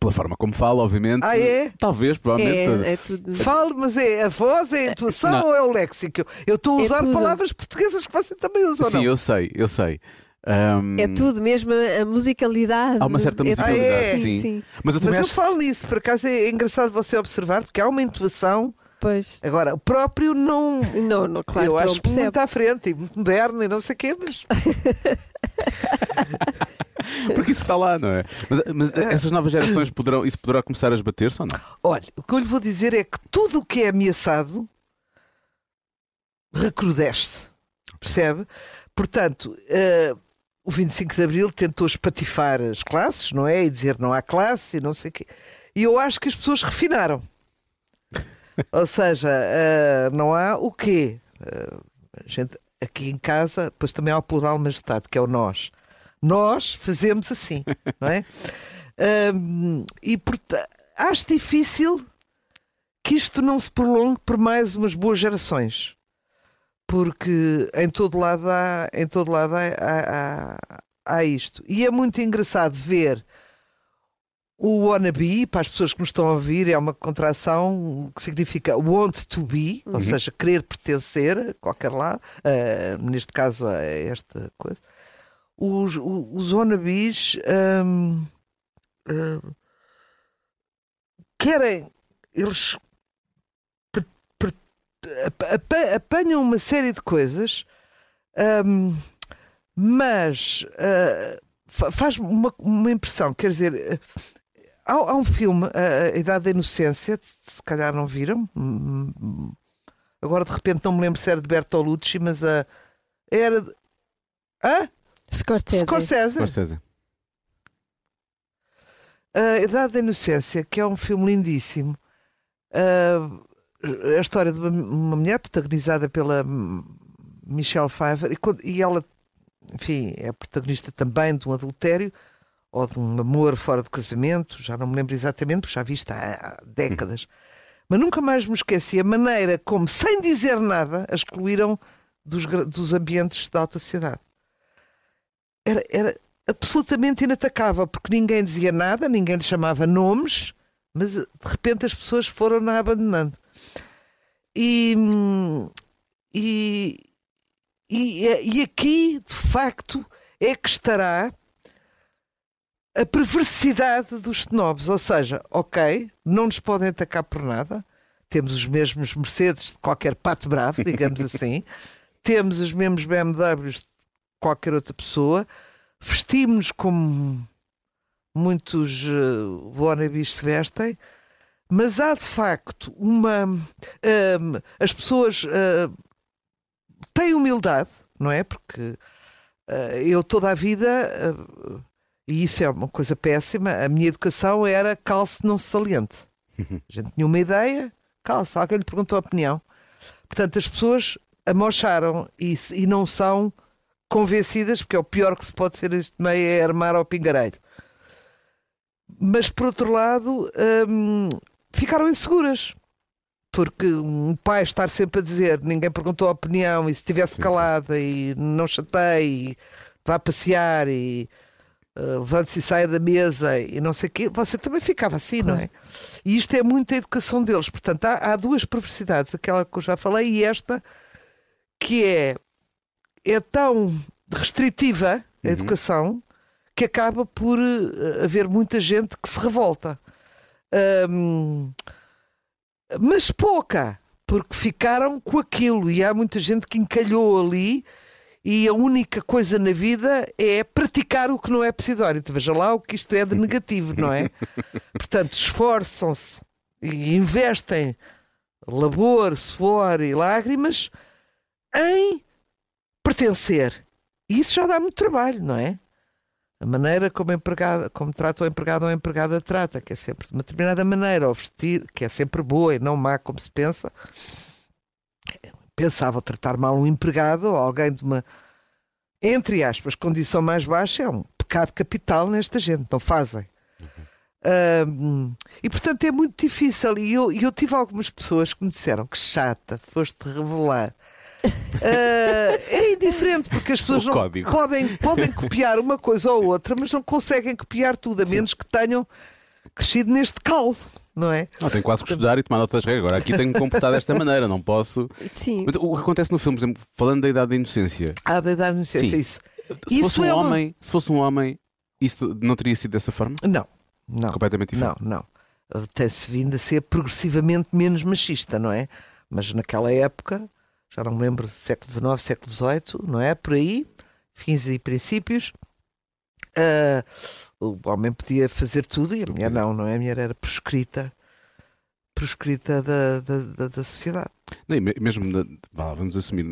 D: Pela forma como fala, obviamente.
F: Ah, é?
D: Talvez, provavelmente.
E: É, é tudo.
F: Falo, mas é a voz, é a intuação
D: Não.
F: ou é o léxico? Eu estou a
E: É
F: usar
E: tudo.
F: palavras portuguesas que você também usa,
D: Sim,
F: não?
D: eu sei, eu sei. Ahm,
E: É tudo mesmo, a musicalidade.
D: Há uma certa
E: É
D: musicalidade,
F: Ah, é?
D: sim.
E: sim.
D: Mas eu
F: Mas eu
D: acho.
F: falo nisso, por acaso é engraçado você observar, porque há uma intuação.
E: Pois.
F: Agora, o próprio não.
E: Não, não, claro
F: eu
E: que
F: acho muito à frente e muito moderno e não sei o quê, mas
D: Porque isso está lá, não é? Mas, mas essas novas gerações poderão. Isso poderá começar a esbater-se ou não?
F: olha, o que eu lhe vou dizer é que tudo o que é ameaçado recrudesce. Percebe? Portanto, eh, o 25 de Abril tentou espatifar as classes, não é? E dizer não há classe e não sei o quê. E eu acho que as pessoas refinaram. Ou seja, eh, não há o quê? A gente, aqui em casa, depois também há o plural majestade, que é o nós. Nós fazemos assim, não é? Ahm, e portanto, acho difícil que isto não se prolongue por mais umas boas gerações. porque em todo lado há, em todo lado há, há, há, há isto. E é muito engraçado ver o wannabe, para as pessoas que nos estão a ouvir, é uma contração que significa want to be, ou seja, querer pertencer a qualquer lado, uh, neste caso a esta coisa. Os, os, os wannabes um, uh, querem, eles apanham uma série de coisas, um, mas uh, fa- faz uma, uma impressão, quer dizer. uh, Há, há um filme, a, Idade da Inocência, se calhar não viram. Agora de repente não me lembro se era de Bertolucci, mas a. Era. De... Hã?
E: Scorsese.
F: Scorsese.
D: Scorsese.
F: A Idade da Inocência, que é um filme lindíssimo. Ah, a história de uma, uma mulher protagonizada pela Michelle Pfeiffer e, quando- e ela, enfim, é protagonista também de um adultério ou de um amor fora do casamento, já não me lembro exatamente, porque já vi isto há, décadas. Mas nunca mais me esqueci a maneira como, sem dizer nada, a excluíram dos, dos ambientes da alta sociedade. Era, era absolutamente inatacável, porque ninguém dizia nada, ninguém lhe chamava nomes, mas de repente as pessoas foram-na abandonando. E, e, e, e aqui, de facto, é que estará a perversidade dos snobs. Ou seja, ok, não nos podem atacar por nada, temos os mesmos Mercedes de qualquer pato bravo, digamos assim, temos os mesmos BMWs de qualquer outra pessoa, vestimos como muitos uh, wannabes se vestem, mas há de facto uma. hum, as pessoas uh, têm humildade, não é? Porque uh, eu toda a vida, uh, e isso é uma coisa péssima, a minha educação era calce não se saliente. A gente tinha uma ideia, calce, alguém lhe perguntou a opinião. Portanto, as pessoas amocharam e, e não são convencidas, porque é o pior que se pode ser este meio é armar ao pingarelho. Mas por outro lado, hum, ficaram inseguras. Porque um pai estar sempre a dizer ninguém perguntou a opinião e se estivesse calada e não chateie, e vá passear e uh, levante-se e saia da mesa e não sei o quê, você também ficava assim, não é? E isto é muita educação deles. Portanto, há, há duas perversidades, aquela que eu já falei e esta, que é, é tão restritiva a educação que acaba por eh, haver muita gente que se revolta. Hum, mas pouca, porque ficaram com aquilo e há muita gente que encalhou ali e a única coisa na vida é praticar o que não é pseudónimo. Veja lá o que isto é de negativo, não é? Portanto, esforçam-se e investem labor, suor e lágrimas em pertencer. E isso já dá muito trabalho, não é? A maneira como, empregada, como trata o empregado ou a empregada trata, que é sempre de uma determinada maneira, ou vestir, que é sempre boa e não má como se pensa. Pensava tratar mal um empregado ou alguém de uma, entre aspas, condição mais baixa, é um pecado capital nesta gente, não fazem. Ahm, e portanto é muito difícil. E eu, eu tive algumas pessoas que me disseram que chata, foste revelar. Ah, é indiferente porque as pessoas
D: O
F: não
D: código.
F: podem, podem copiar uma coisa ou outra, mas não conseguem copiar tudo, a menos que tenham crescido neste caldo, não é?
D: Não, tenho quase que estudar e tomar notas de regra. Agora aqui tenho que comportar desta maneira, não posso.
E: Sim.
D: Mas o que acontece no filme, por exemplo, falando da idade da inocência,
F: Há de dar licença
D: Sim.
F: isso.
D: se fosse um
F: é uma-
D: homem, se fosse um homem, isso não teria sido dessa forma?
F: Não, não.
D: Completamente
F: Não,
D: diferente.
F: não. Tem-se vindo a ser progressivamente menos machista, não é? Mas naquela época, já não me lembro, século XIX, século XVIII, não é? Por aí, fins e princípios, ah, o homem podia fazer tudo e a mulher não, não é? A mulher era proscrita, proscrita da, da, da, da sociedade.
D: Nem, me- mesmo, na- vamos assumir,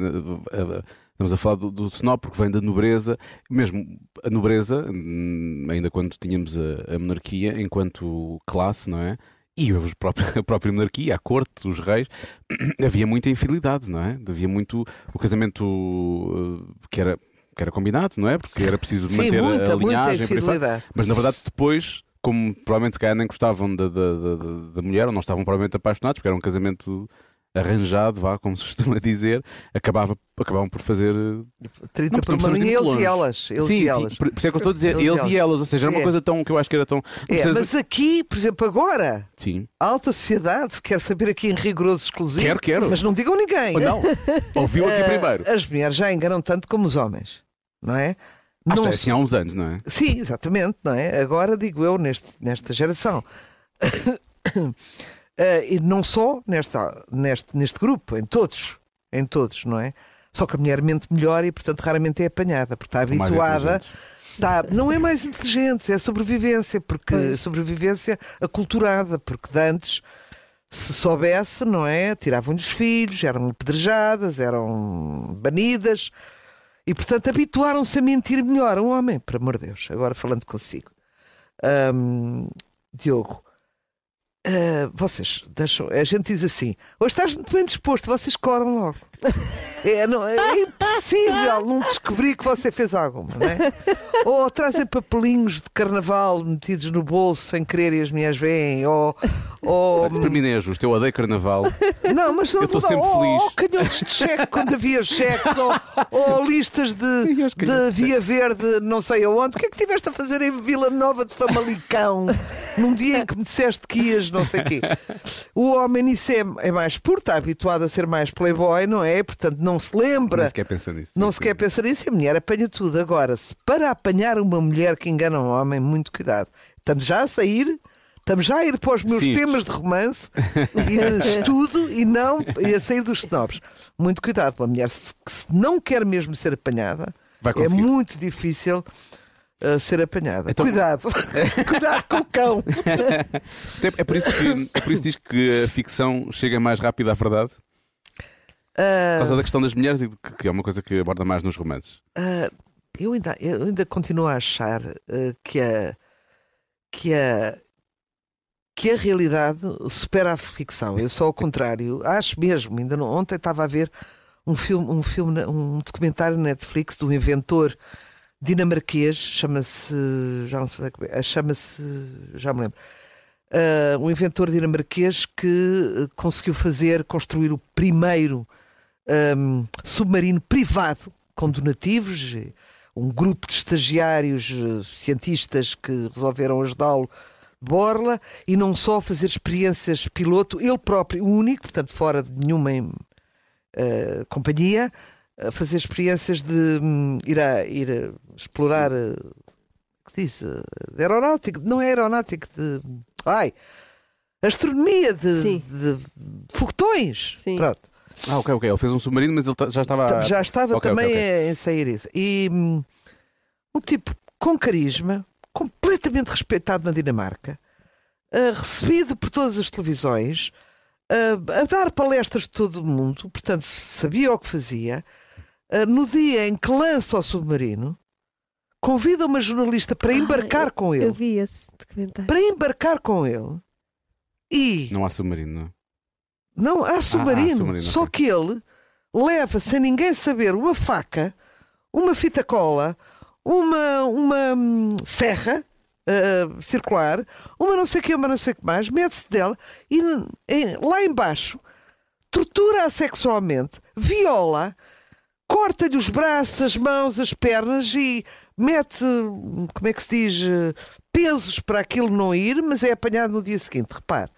D: estamos a falar do, do snob porque vem da nobreza, mesmo a nobreza, hum, ainda quando tínhamos a, a monarquia enquanto classe, não é? E os próprios- a própria monarquia, a corte, os reis, havia muita infidelidade, não é? Havia muito o casamento uh, que era, que era combinado, não é? Porque era preciso
F: Sim,
D: manter a-
F: muita,
D: a
F: muita
D: linhagem.
F: infidelidade.
D: Mas na verdade, depois, como provavelmente se calhar nem gostavam da, da, da, da mulher, ou não estavam provavelmente apaixonados, porque era um casamento arranjado, vá, como se costuma dizer, acabava, acabavam por fazer. eh,
F: 30
D: Não,
F: por uma linha, eles e elas. Eles
D: sim,
F: e
D: sim,
F: elas.
D: por, por isso é que eu estou a dizer,
F: Eles e
D: eles, e
F: elas.
D: ou seja, era uma
F: É.
D: coisa tão que eu acho que era tão.
F: É, mas aqui, por exemplo, agora,
D: Sim.
F: a alta sociedade quer saber aqui em rigoroso exclusivo.
D: Quero, quero.
F: Mas não digam ninguém.
D: Não? Ouviu aqui
F: Ah,
D: primeiro.
F: As mulheres já enganam tanto como os homens, não é?
D: Ah,
F: não
D: é assim há uns anos, não é?
F: Sim, exatamente, não é? Agora digo eu, neste, nesta geração. Eh, e não só nesta, neste, neste grupo, em todos, em todos, não é? Só que a mulher mente melhor e, portanto, raramente é apanhada, porque está habituada. Está, não é mais inteligente, é sobrevivência, porque
E: Pois.
F: sobrevivência aculturada, porque de antes, se soubesse, não é? Tiravam-lhe os filhos, eram apedrejadas, eram banidas e, portanto, habituaram-se a mentir melhor. Um homem, por amor de Deus, agora falando consigo. Ahm, Diogo, ah, vocês deixam. A gente diz assim: hoje estás muito bem disposto, vocês coram logo. É, não, é impossível não descobrir que você fez alguma, não é? Ou trazem papelinhos de carnaval metidos no bolso sem querer e as mulheres veem, ou. ou
D: Isso para mim não é justo. Eu odeio carnaval.
F: não, mas
D: Eu estou sempre
F: ou,
D: feliz.
F: ou canhotos de cheque quando havia cheques, ou, ou listas de, de Via Verde, não sei aonde. O que é que tiveste a fazer em Vila Nova de Famalicão num dia em que me disseste que ias, não sei o quê? O homem nisso é, é mais puro, está habituado a ser mais playboy, não é? Portanto, não se lembra.
D: Nem sequer pensa nisso.
F: Não se quer pensar nisso e a mulher apanha tudo. Agora, se para apanhar uma mulher que engana um homem, muito cuidado. Estamos já a sair, estamos já a ir para os meus
D: Sim.
F: temas de romance e de estudo e não e a sair dos snobs. Muito cuidado, uma mulher se, que se não quer mesmo ser apanhada,
D: Vai
F: é muito difícil uh, ser apanhada.
D: Então-
F: Cuidado, cuidado com o cão.
D: É, é por isso que é por isso que diz que a ficção chega mais rápido à verdade. Por causa da questão das mulheres e que, que é uma coisa que aborda mais nos romances.
F: Ah, eu, ainda, eu ainda continuo a achar ah, que, a, que, a, que a realidade supera a ficção. Eu sou ao contrário. Acho mesmo. Ainda não, ontem estava a ver um filme, um filme, na- um documentário na Netflix do inventor dinamarquês, chama-se. Já não sei como é, chama-se. Já me lembro. Ah, um inventor dinamarquês que ah, conseguiu fazer, construir o primeiro um, submarino privado com donativos, eh, um grupo de estagiários eh, cientistas que resolveram ajudá-lo de borla e não só fazer experiências piloto, ele próprio, o único, portanto, fora de nenhuma eh, companhia, a fazer experiências de hum, ir, a, ir a explorar eh, que diz, aeronáutico, não é aeronáutico, de ai, astronomia de, de foguetões.
E: Sim.
F: Pronto.
D: Ah, ok, ok. Ele fez um submarino, mas ele ta- já estava.
F: Já estava
D: Ok,
F: também
D: ok, ok.
F: a ensaiar isso. E hum, um tipo com carisma, completamente respeitado na Dinamarca, ah, recebido por todas as televisões, ah, a dar palestras de todo o mundo, portanto sabia o que fazia. Ah, no dia em que lança o submarino, convida uma jornalista para
E: Ah,
F: embarcar
E: eu-
F: com ele.
E: Eu vi esse documentário.
F: Para embarcar com ele. E
D: Não há submarino, não é?
F: Não, há submarino.
D: submarino,
F: Só que ele leva, sem ninguém saber, uma faca, uma fita cola, uma, uma hum, serra ah, circular, uma não sei o que, uma não sei o que mais, mete-se dela e em- lá embaixo tortura-a sexualmente, viola, corta-lhe os braços, as mãos, as pernas e mete, como é que se diz, eh, pesos para aquilo não ir, mas é apanhado no dia seguinte. Repare,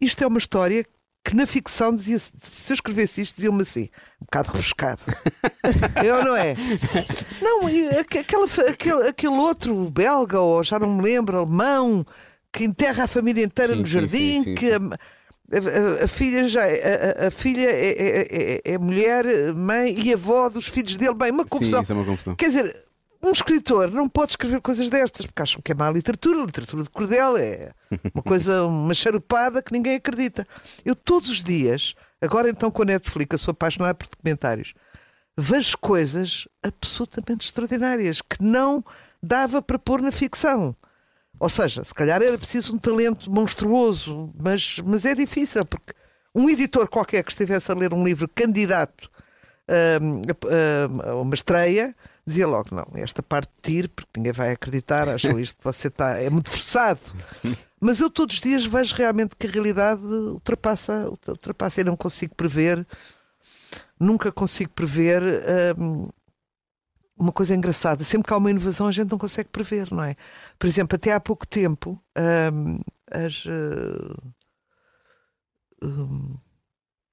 F: isto é uma história que na ficção dizia se eu escrevesse isto, diziam-me assim, um bocado rebuscado. eu não é? Não, e aque- aquela, aquele, aquele outro belga, ou já não me lembro, alemão, que enterra a família inteira
D: Sim,
F: no jardim,
D: sim, sim,
F: que a, a- a- filha já a, a- a filha é, é- é- é mulher, mãe e avó dos filhos dele. Bem, uma confusão.
D: Sim, é uma confusão.
F: Quer dizer, um escritor não pode escrever coisas destas porque acham que é má literatura, literatura de cordel, é uma coisa, uma charupada que ninguém acredita. Eu todos os dias, agora então com a Netflix, eu sou apaixonado por documentários, vejo coisas absolutamente extraordinárias que não dava para pôr na ficção. Ou seja, se calhar era preciso um talento monstruoso, mas, mas é difícil, porque um editor qualquer que estivesse a ler um livro candidato hum, a, a- a uma estreia dizia logo: não, esta parte tire, porque ninguém vai acreditar, acham isto que você está. É muito forçado. Mas eu todos os dias vejo realmente que a realidade ultrapassa, ultrapassa e não consigo prever, nunca consigo prever. hum, uma coisa engraçada, sempre que há uma inovação a gente não consegue prever, não é? Por exemplo, até há pouco tempo, hum, as. uh, hum,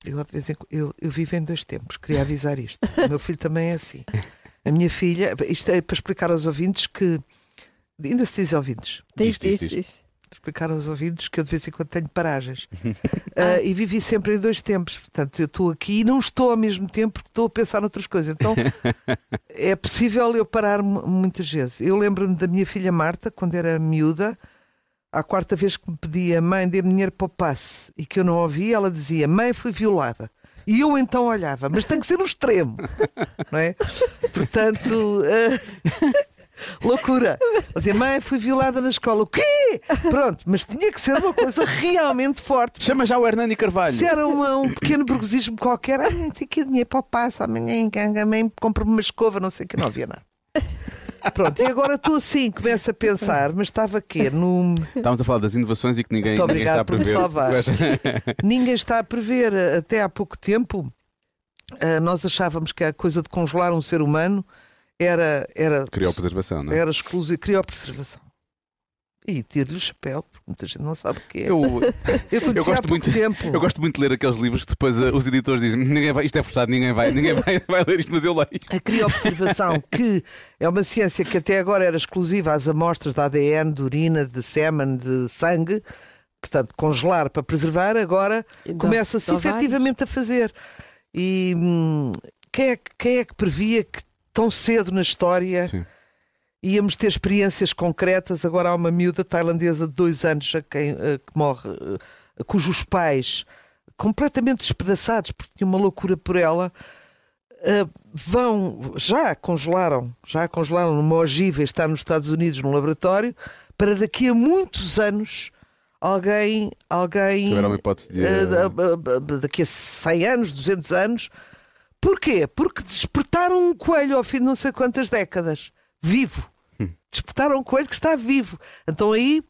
F: eu, de vez em eu, eu vivo em dois tempos, queria avisar isto. O meu filho também é assim. A minha filha, isto é para explicar aos ouvintes que. Ainda se diz ouvintes.
E: Diz,
D: Diz,
E: diz,
D: diz.
F: Explicar aos ouvintes que eu de vez em quando tenho paragens. Ah, e vivi sempre em dois tempos. Portanto, eu estou aqui e não estou ao mesmo tempo porque estou a pensar noutras coisas. Então é possível eu parar mu- muitas vezes. Eu lembro-me da minha filha Marta, quando era miúda, à quarta vez que me pedia mãe, dê-me dinheiro para o passe e que eu não ouvia, ela dizia mãe, fui violada. E eu então olhava, mas tem que ser no extremo, não é? Portanto, ah, loucura. Dizia, mãe, fui violada na escola. O quê? Pronto, mas tinha que ser uma coisa realmente forte.
D: Chama já o Hernani Carvalho.
F: Se era uma- um pequeno burguesismo qualquer, ah, não sei que dinheiro para o passo, amanhã a mãe compra-me uma escova, não sei o que, não havia nada. Pronto, e agora estou assim, começo a pensar, mas estava aqui no.
D: Estávamos a falar das inovações e que ninguém, ninguém está a prever.
F: salvar. Ninguém está a prever, até há pouco tempo, ah, nós achávamos que a coisa de congelar um ser humano era, era,
D: Criopreservação, não é?
F: era exclusiva, criopreservação. E tiro-lhe o chapéu, muita gente não sabe o que é.
D: Eu,
F: Eu
D: eu
F: há
D: gosto
F: pouco
D: muito-
F: tempo.
D: eu gosto muito de ler aqueles livros que depois eh, os editores dizem ninguém vai, isto é forçado, ninguém vai, ninguém vai, vai ler isto, mas eu leio.
F: A crioobservação, que é uma ciência que até agora era exclusiva às amostras de ADN, de urina, de sêmen, de sangue, portanto, congelar para preservar, agora começa-se efetivamente a fazer. E hum, quem, é, que- quem é que previa que tão cedo na história
D: Sim.
F: Íamos ter experiências concretas? Agora há uma miúda tailandesa de dois anos a quem, eh, que morre, eh, cujos pais, completamente despedaçados, porque tinha uma loucura por ela, Uh, vão, já congelaram, já congelaram numa ogiva, está nos Estados Unidos num laboratório, para daqui a muitos anos alguém, alguém
D: Tiveram uma hipótese de.
F: uh, da- da- da- daqui a 100 anos, 200 anos. Porquê? Porque despertaram um coelho ao fim de não sei quantas décadas, vivo. Despertaram um coelho que está vivo. Então aí,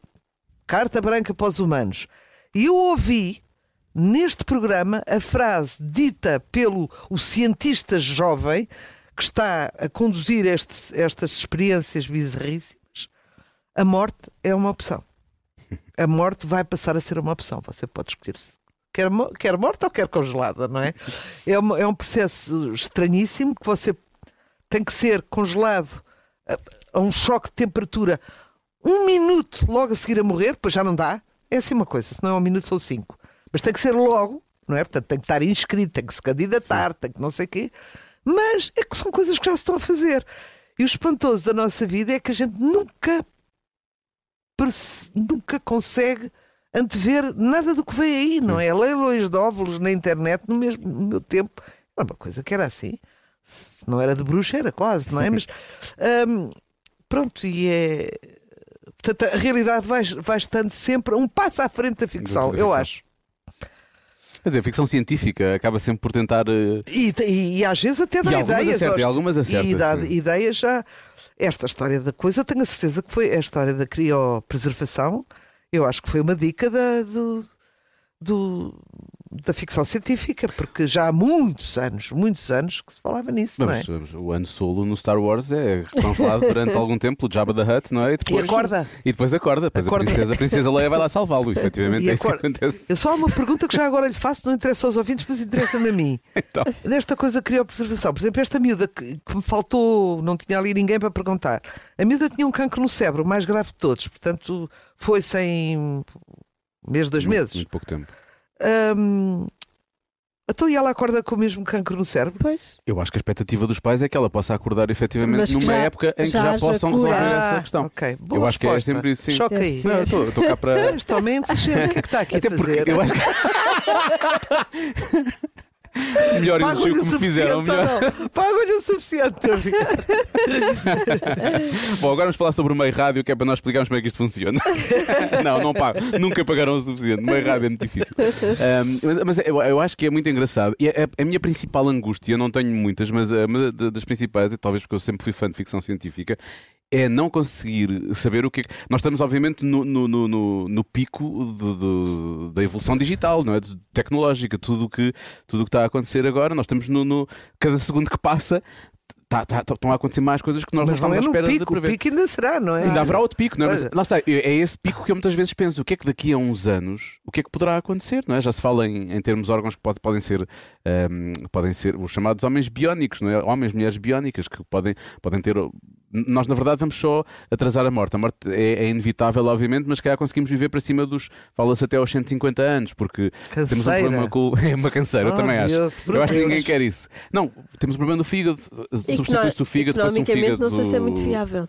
F: carta branca para os humanos. E eu ouvi neste programa a frase dita pelo o cientista jovem que está a conduzir este- estas experiências bizarríssimas. A morte é uma opção. A morte vai passar a ser uma opção. Você pode escolher se quer, quer morta ou quer congelada, não é? É, uma- é um processo estranhíssimo que você tem que ser congelado a, a um choque de temperatura um minuto logo a seguir a morrer, pois já não dá. É assim uma coisa, se não é um minuto, são cinco. Mas tem que ser logo, não é? Portanto, tem que estar inscrito, tem que se candidatar, tem que não sei o quê. Mas é que são coisas que já se estão a fazer. E o espantoso da nossa vida é que a gente nunca, nunca consegue antever nada do que vem aí, não é? Leilões de óvulos na internet, no, mesmo, no meu tempo, era uma coisa que era assim. Não era de bruxa, era quase, não é? Mas hum, pronto, e é. Portanto, a realidade vai, vai estando sempre um passo à frente da ficção, eu acho.
D: Quer dizer, a ficção científica acaba sempre por tentar. eh,
F: E, e- e às vezes até dá
D: algumas
F: ideias.
D: acerta,
F: aos-
D: e algumas acerta,
F: E dá ideias já. Esta história da coisa, eu tenho a certeza que foi a história da criopreservação. Eu acho que foi uma dica da, do, do- da ficção científica, porque já há muitos anos, muitos anos que se falava nisso, não é?
D: Vamos, o ano solo no Star Wars é congelado durante algum tempo pelo Jabba da Hutt, não é? E, depois,
F: acorda.
D: E depois acorda. Depois
F: Acorda.
D: A, princesa, a princesa Leia vai lá salvá-lo, efetivamente.
F: E
D: é isso que
F: acorda.
D: acontece.
F: Eu só há uma pergunta que já agora lhe faço, não interessa aos ouvintes, mas interessa-me a mim.
D: Então.
F: Nesta coisa criopreservação, por exemplo, esta miúda que, que me faltou, não tinha ali ninguém para perguntar. A miúda tinha um cancro no cérebro, o mais grave de todos, portanto foi sem mês, dois
D: Muito-
F: meses.
D: Muito pouco tempo.
F: Hum, então e ela acorda com o mesmo cancro no cérebro?
E: Pois.
D: Eu acho que a expectativa dos pais é que ela possa acordar efetivamente
E: Mas que
D: numa
E: já-
D: época em que
E: já
D: já,
E: haja
D: possam
E: cura.
D: resolver
F: Ah,
D: essa questão.
F: ok. Boa
D: Eu acho que é sempre isso, sim.
F: Choca
E: Deve
F: aí.
D: Não, estou- estou cá para.
F: Este homem é inteligente, o que é que está aqui
D: Até
F: a
D: porque
F: fazer?
D: eu acho que. melhor elogio que me fizeram. Melhor...
F: Pago-lhe o suficiente. a.
D: Bom, agora vamos falar sobre o meio rádio, que é para nós explicarmos como é que isto funciona. não, não pago. Nunca pagaram o suficiente. Meio rádio é muito difícil. Ahm, mas eu, eu acho que é muito engraçado. E é, é a minha principal angústia, eu não tenho muitas, mas uma da- das principais, talvez porque eu sempre fui fã de ficção científica, é não conseguir saber o que é que. Nós estamos, obviamente, no, no, no, no- pico do- do- da evolução digital, não é? De- Tecnológica, tudo o que, tudo o que está a acontecer agora. Nós estamos no. no- cada segundo que passa, tá- tá- tá- estão a acontecer mais coisas que nós
F: Mas
D: não estamos
F: é
D: à
F: no
D: espera de
F: pico, o
D: prever.
F: pico ainda será, não é?
D: Ainda haverá outro pico, não é? Mas
F: é.
D: lá está, é é esse pico que eu muitas vezes penso: o que é que daqui a uns anos, o que é que poderá acontecer, não é? Já se fala em, em termos órgãos que pode- podem ser ehm, podem ser os chamados homens biónicos, não é? Homens, mulheres biónicas que podem, podem ter. Nós, na verdade, vamos só atrasar a morte. A morte é, é inevitável, obviamente, mas calhar conseguimos viver para cima dos. Fala-se até aos 150 anos, porque temos um
F: Canseira.
D: problema com. É uma canseira, eu
F: Oh,
D: também acho.
F: Deus,
D: eu acho que ninguém
F: Deus.
D: quer isso. Não, temos um problema no fígado. Substitui-se o fígado para um
E: Economicamente
D: fígado.
E: não sei se é muito viável.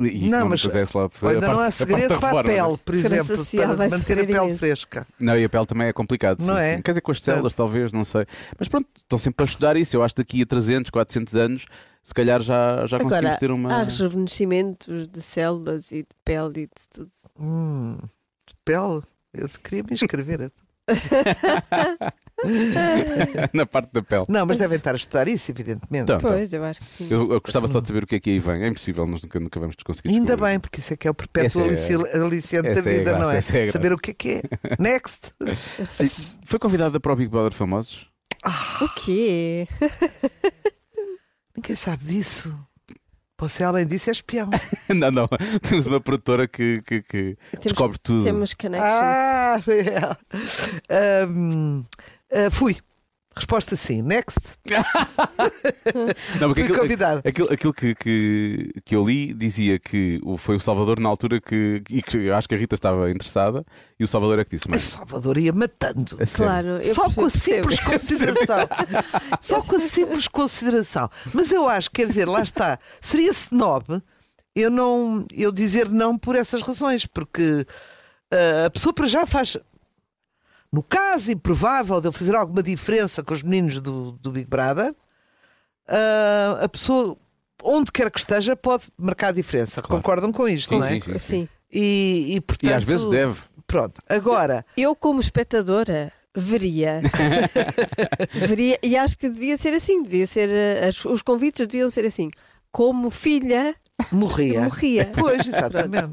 D: E,
F: Não, mas
D: é lado,
F: Ainda
D: a
F: não há
D: a
F: segredo
D: da
F: para a
D: é?
F: pele, por exemplo,
E: Social
F: para manter a pele
E: imenso.
F: fresca.
D: Não, e a pele também é complicado.
F: Não
D: sim,
F: é?
D: sim. Quer dizer, com as células, talvez, não sei. Mas pronto, estão sempre a estudar isso. Eu acho que daqui a 300, 400 anos, se calhar já, já conseguimos
E: Agora,
D: ter uma.
E: há rejuvenescimentos de células e de pele e de tudo.
F: Hum, de pele. Eu queria me inscrever.
D: na parte da pele.
F: Não, mas devem estar a estudar isso, evidentemente.
D: Então, então.
E: Pois, eu acho que sim.
D: Eu, eu gostava só de saber o que é que aí vem. É impossível, nós nunca, nunca vamos conseguir.
F: Ainda
D: descobrir.
F: bem, porque isso é que é o perpétuo
D: é-
F: alici- aliciante da
D: é
F: vida,
D: graça,
F: não é?
D: é.
F: Saber o que é que é. Next.
D: Foi convidada para o Big Brother Famosos?
E: O quê?
F: Ninguém sabe disso. Você, além disso, é espião.
D: não, não. Temos uma produtora que, que, que
E: Temos,
D: descobre tudo.
E: temos connections.
F: Ah, é. Hum, ah, fui. Resposta sim. Next.
D: Não, porque
F: Fui
D: aquilo-
F: convidado.
D: Aquilo, aquilo que, que, que eu li dizia que o- foi o Salvador na altura que. E que eu acho que a Rita estava interessada e o Salvador é que disse.
F: Mas
D: Mas,
F: Salvador ia matando.
D: a sério.
E: Claro, eu
F: Só com a
E: percebo.
F: simples consideração. Só com a simples consideração. Mas eu acho, quer dizer, lá está. Seria snob eu não eu dizer não por essas razões, porque ah, a pessoa para já faz. No caso improvável de eu fazer alguma diferença com os meninos do, do Big Brother, ah, a pessoa, onde quer que esteja, pode marcar a diferença.
D: Claro.
F: Concordam com isto,
D: Sim,
F: não é?
D: sim, sim.
E: Sim.
F: E, e, portanto,
D: E às vezes deve.
F: Pronto, agora.
E: Eu, como espectadora, veria. veria. E acho que devia ser assim. Devia ser. eh, as- os convites deviam ser assim. Como filha,
F: Morria.
E: morria.
F: Pois, exatamente.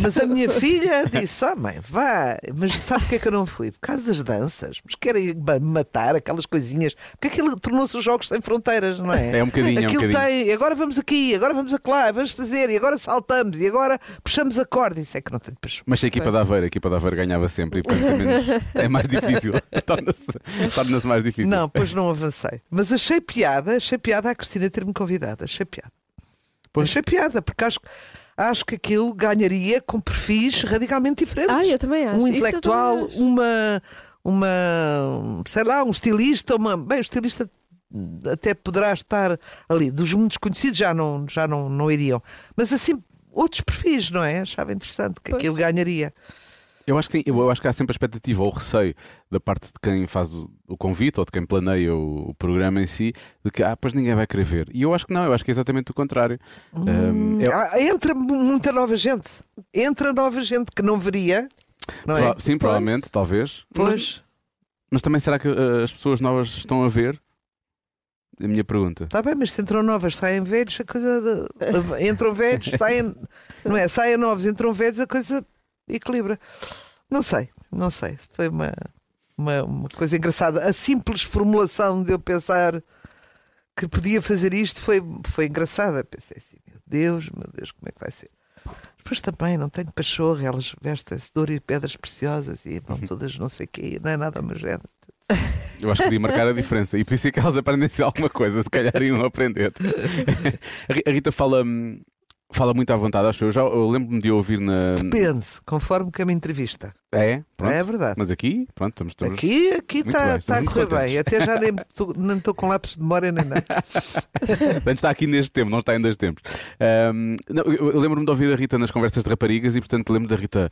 F: Mas a minha filha disse: Oh mãe, vá, mas sabe porque é que eu não fui? Por causa das danças. Mas querem ma- matar aquelas coisinhas. Porque aquilo tornou-se os jogos sem fronteiras, não é?
D: É um bocadinho, é um
F: Aquilo
D: bocadinho.
F: tem, agora vamos aqui, agora vamos acolá, vamos fazer, e agora saltamos, e agora puxamos a corda. Isso é que não tenho paixão.
D: Mas a equipa
E: Pois.
D: da Aveira, a equipa da Aveira ganhava sempre e portanto é, menos- é mais difícil. Torna-se torna mais difícil.
F: Não, pois não avancei. Mas achei piada, achei piada a Cristina ter-me convidado. Achei piada.
D: Pois.
F: Achei piada, porque acho, acho que aquilo ganharia com perfis radicalmente diferentes.
E: Ah, eu também acho.
F: um intelectual,
E: acho.
F: uma, uma, sei lá, um estilista, uma, bem, o estilista até poderá estar ali. Dos mundos conhecidos já não, já não, não iriam. Mas assim, outros perfis, não é? Achava interessante que
E: Pois.
F: aquilo ganharia.
D: Eu acho que sim, eu acho que há sempre a expectativa ou o receio da parte de quem faz o, o convite ou de quem planeia o, o programa em si, de que ah, pois ninguém vai querer ver. E eu acho que não, eu acho que é exatamente o contrário. Um, é-
F: Ah, Entra muita nova gente. Entra nova gente que não veria. Não é?
D: sim, provavelmente, talvez. Mas,
F: Pois,
D: mas também será que uh, as pessoas novas estão a ver? A minha pergunta.
F: está bem, mas se entram novas, saem velhos, a coisa. de- entram velhos, saem. Não é? Saem novos, entram velhos, a coisa equilibra. Não sei, não sei. Foi uma, uma, uma coisa engraçada. A simples formulação de eu pensar que podia fazer isto foi, foi engraçada. Pensei assim, meu Deus, meu Deus, como é que vai ser? Depois também não tenho pachorra, elas vestem-se de ouro e pedras preciosas e vão todas não sei o quê, não é nada género.
D: Eu acho que podia marcar a diferença. E por isso é que elas aprendessem alguma coisa, se calhar iam aprender. A Rita fala, hum, fala muito à vontade, acho eu. Já, eu lembro-me de ouvir na.
F: Depende, conforme que a minha entrevista.
D: É? Pronto.
F: É verdade.
D: Mas aqui, pronto, estamos todos.
F: Aqui aqui está tá a correr
D: contentes.
F: bem. Até já nem estou com lápis de memória nem nada.
D: Portanto, está aqui neste tempo, não está em dois tempos. Ahm, não, eu lembro-me de ouvir a Rita nas conversas de raparigas e, portanto, lembro da Rita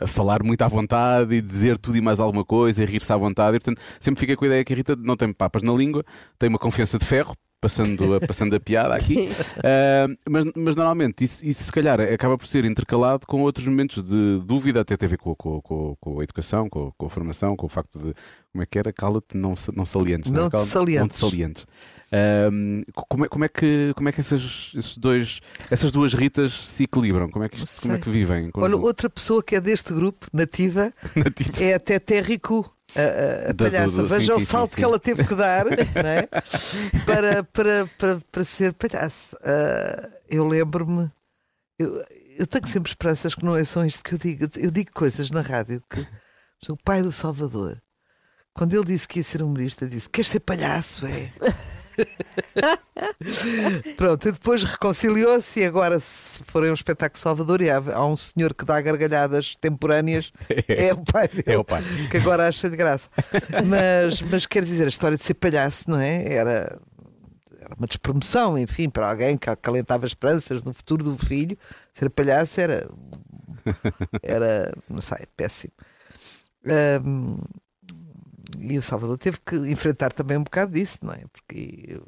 D: a falar muito à vontade e dizer tudo e mais alguma coisa e rir-se à vontade. E, portanto, sempre fiquei com a ideia que a Rita não tem papas na língua, tem uma confiança de ferro. Passando, a- passando a piada aqui. Ah, mas, mas normalmente isso, isso se calhar acaba por ser intercalado com outros momentos de dúvida, até tem a ver com, com, com, com a educação, com, com a formação, com o facto de como é que era? Cala-te, não, não salientes.
F: Não
D: é?
F: te
D: Cala-
F: salientes.
D: Não te salientes. Ah, como, é, como é que, como é que esses, esses dois, essas duas Ritas se equilibram? Como é que, isto- como é que vivem? em
F: Olha, outra pessoa que é deste grupo, nativa,
D: Nativo.
F: é até Terrico. A, a, palhaça, veja o salto que ela teve que dar é? para, para, para, para ser palhaço. Ah, eu lembro-me, eu, eu tenho sempre esperanças que não é só isto que eu digo. Eu digo coisas na rádio que o pai do Salvador, quando ele disse que ia ser humorista, disse: Queres ser palhaço? É. Pronto, e depois reconciliou-se e agora, se forem um espetáculo Salvador e há, há um senhor que dá gargalhadas temporâneas, é o pai dele,
D: É o pai.
F: que agora acha de graça. Mas, mas quer dizer, a história de ser palhaço, não é? Era, era uma despromoção, enfim, para alguém que acalentava esperanças no futuro do filho. Ser palhaço era, era não sei, péssimo. Ahm, e o Salvador teve que enfrentar também um bocado disso, não é? Porque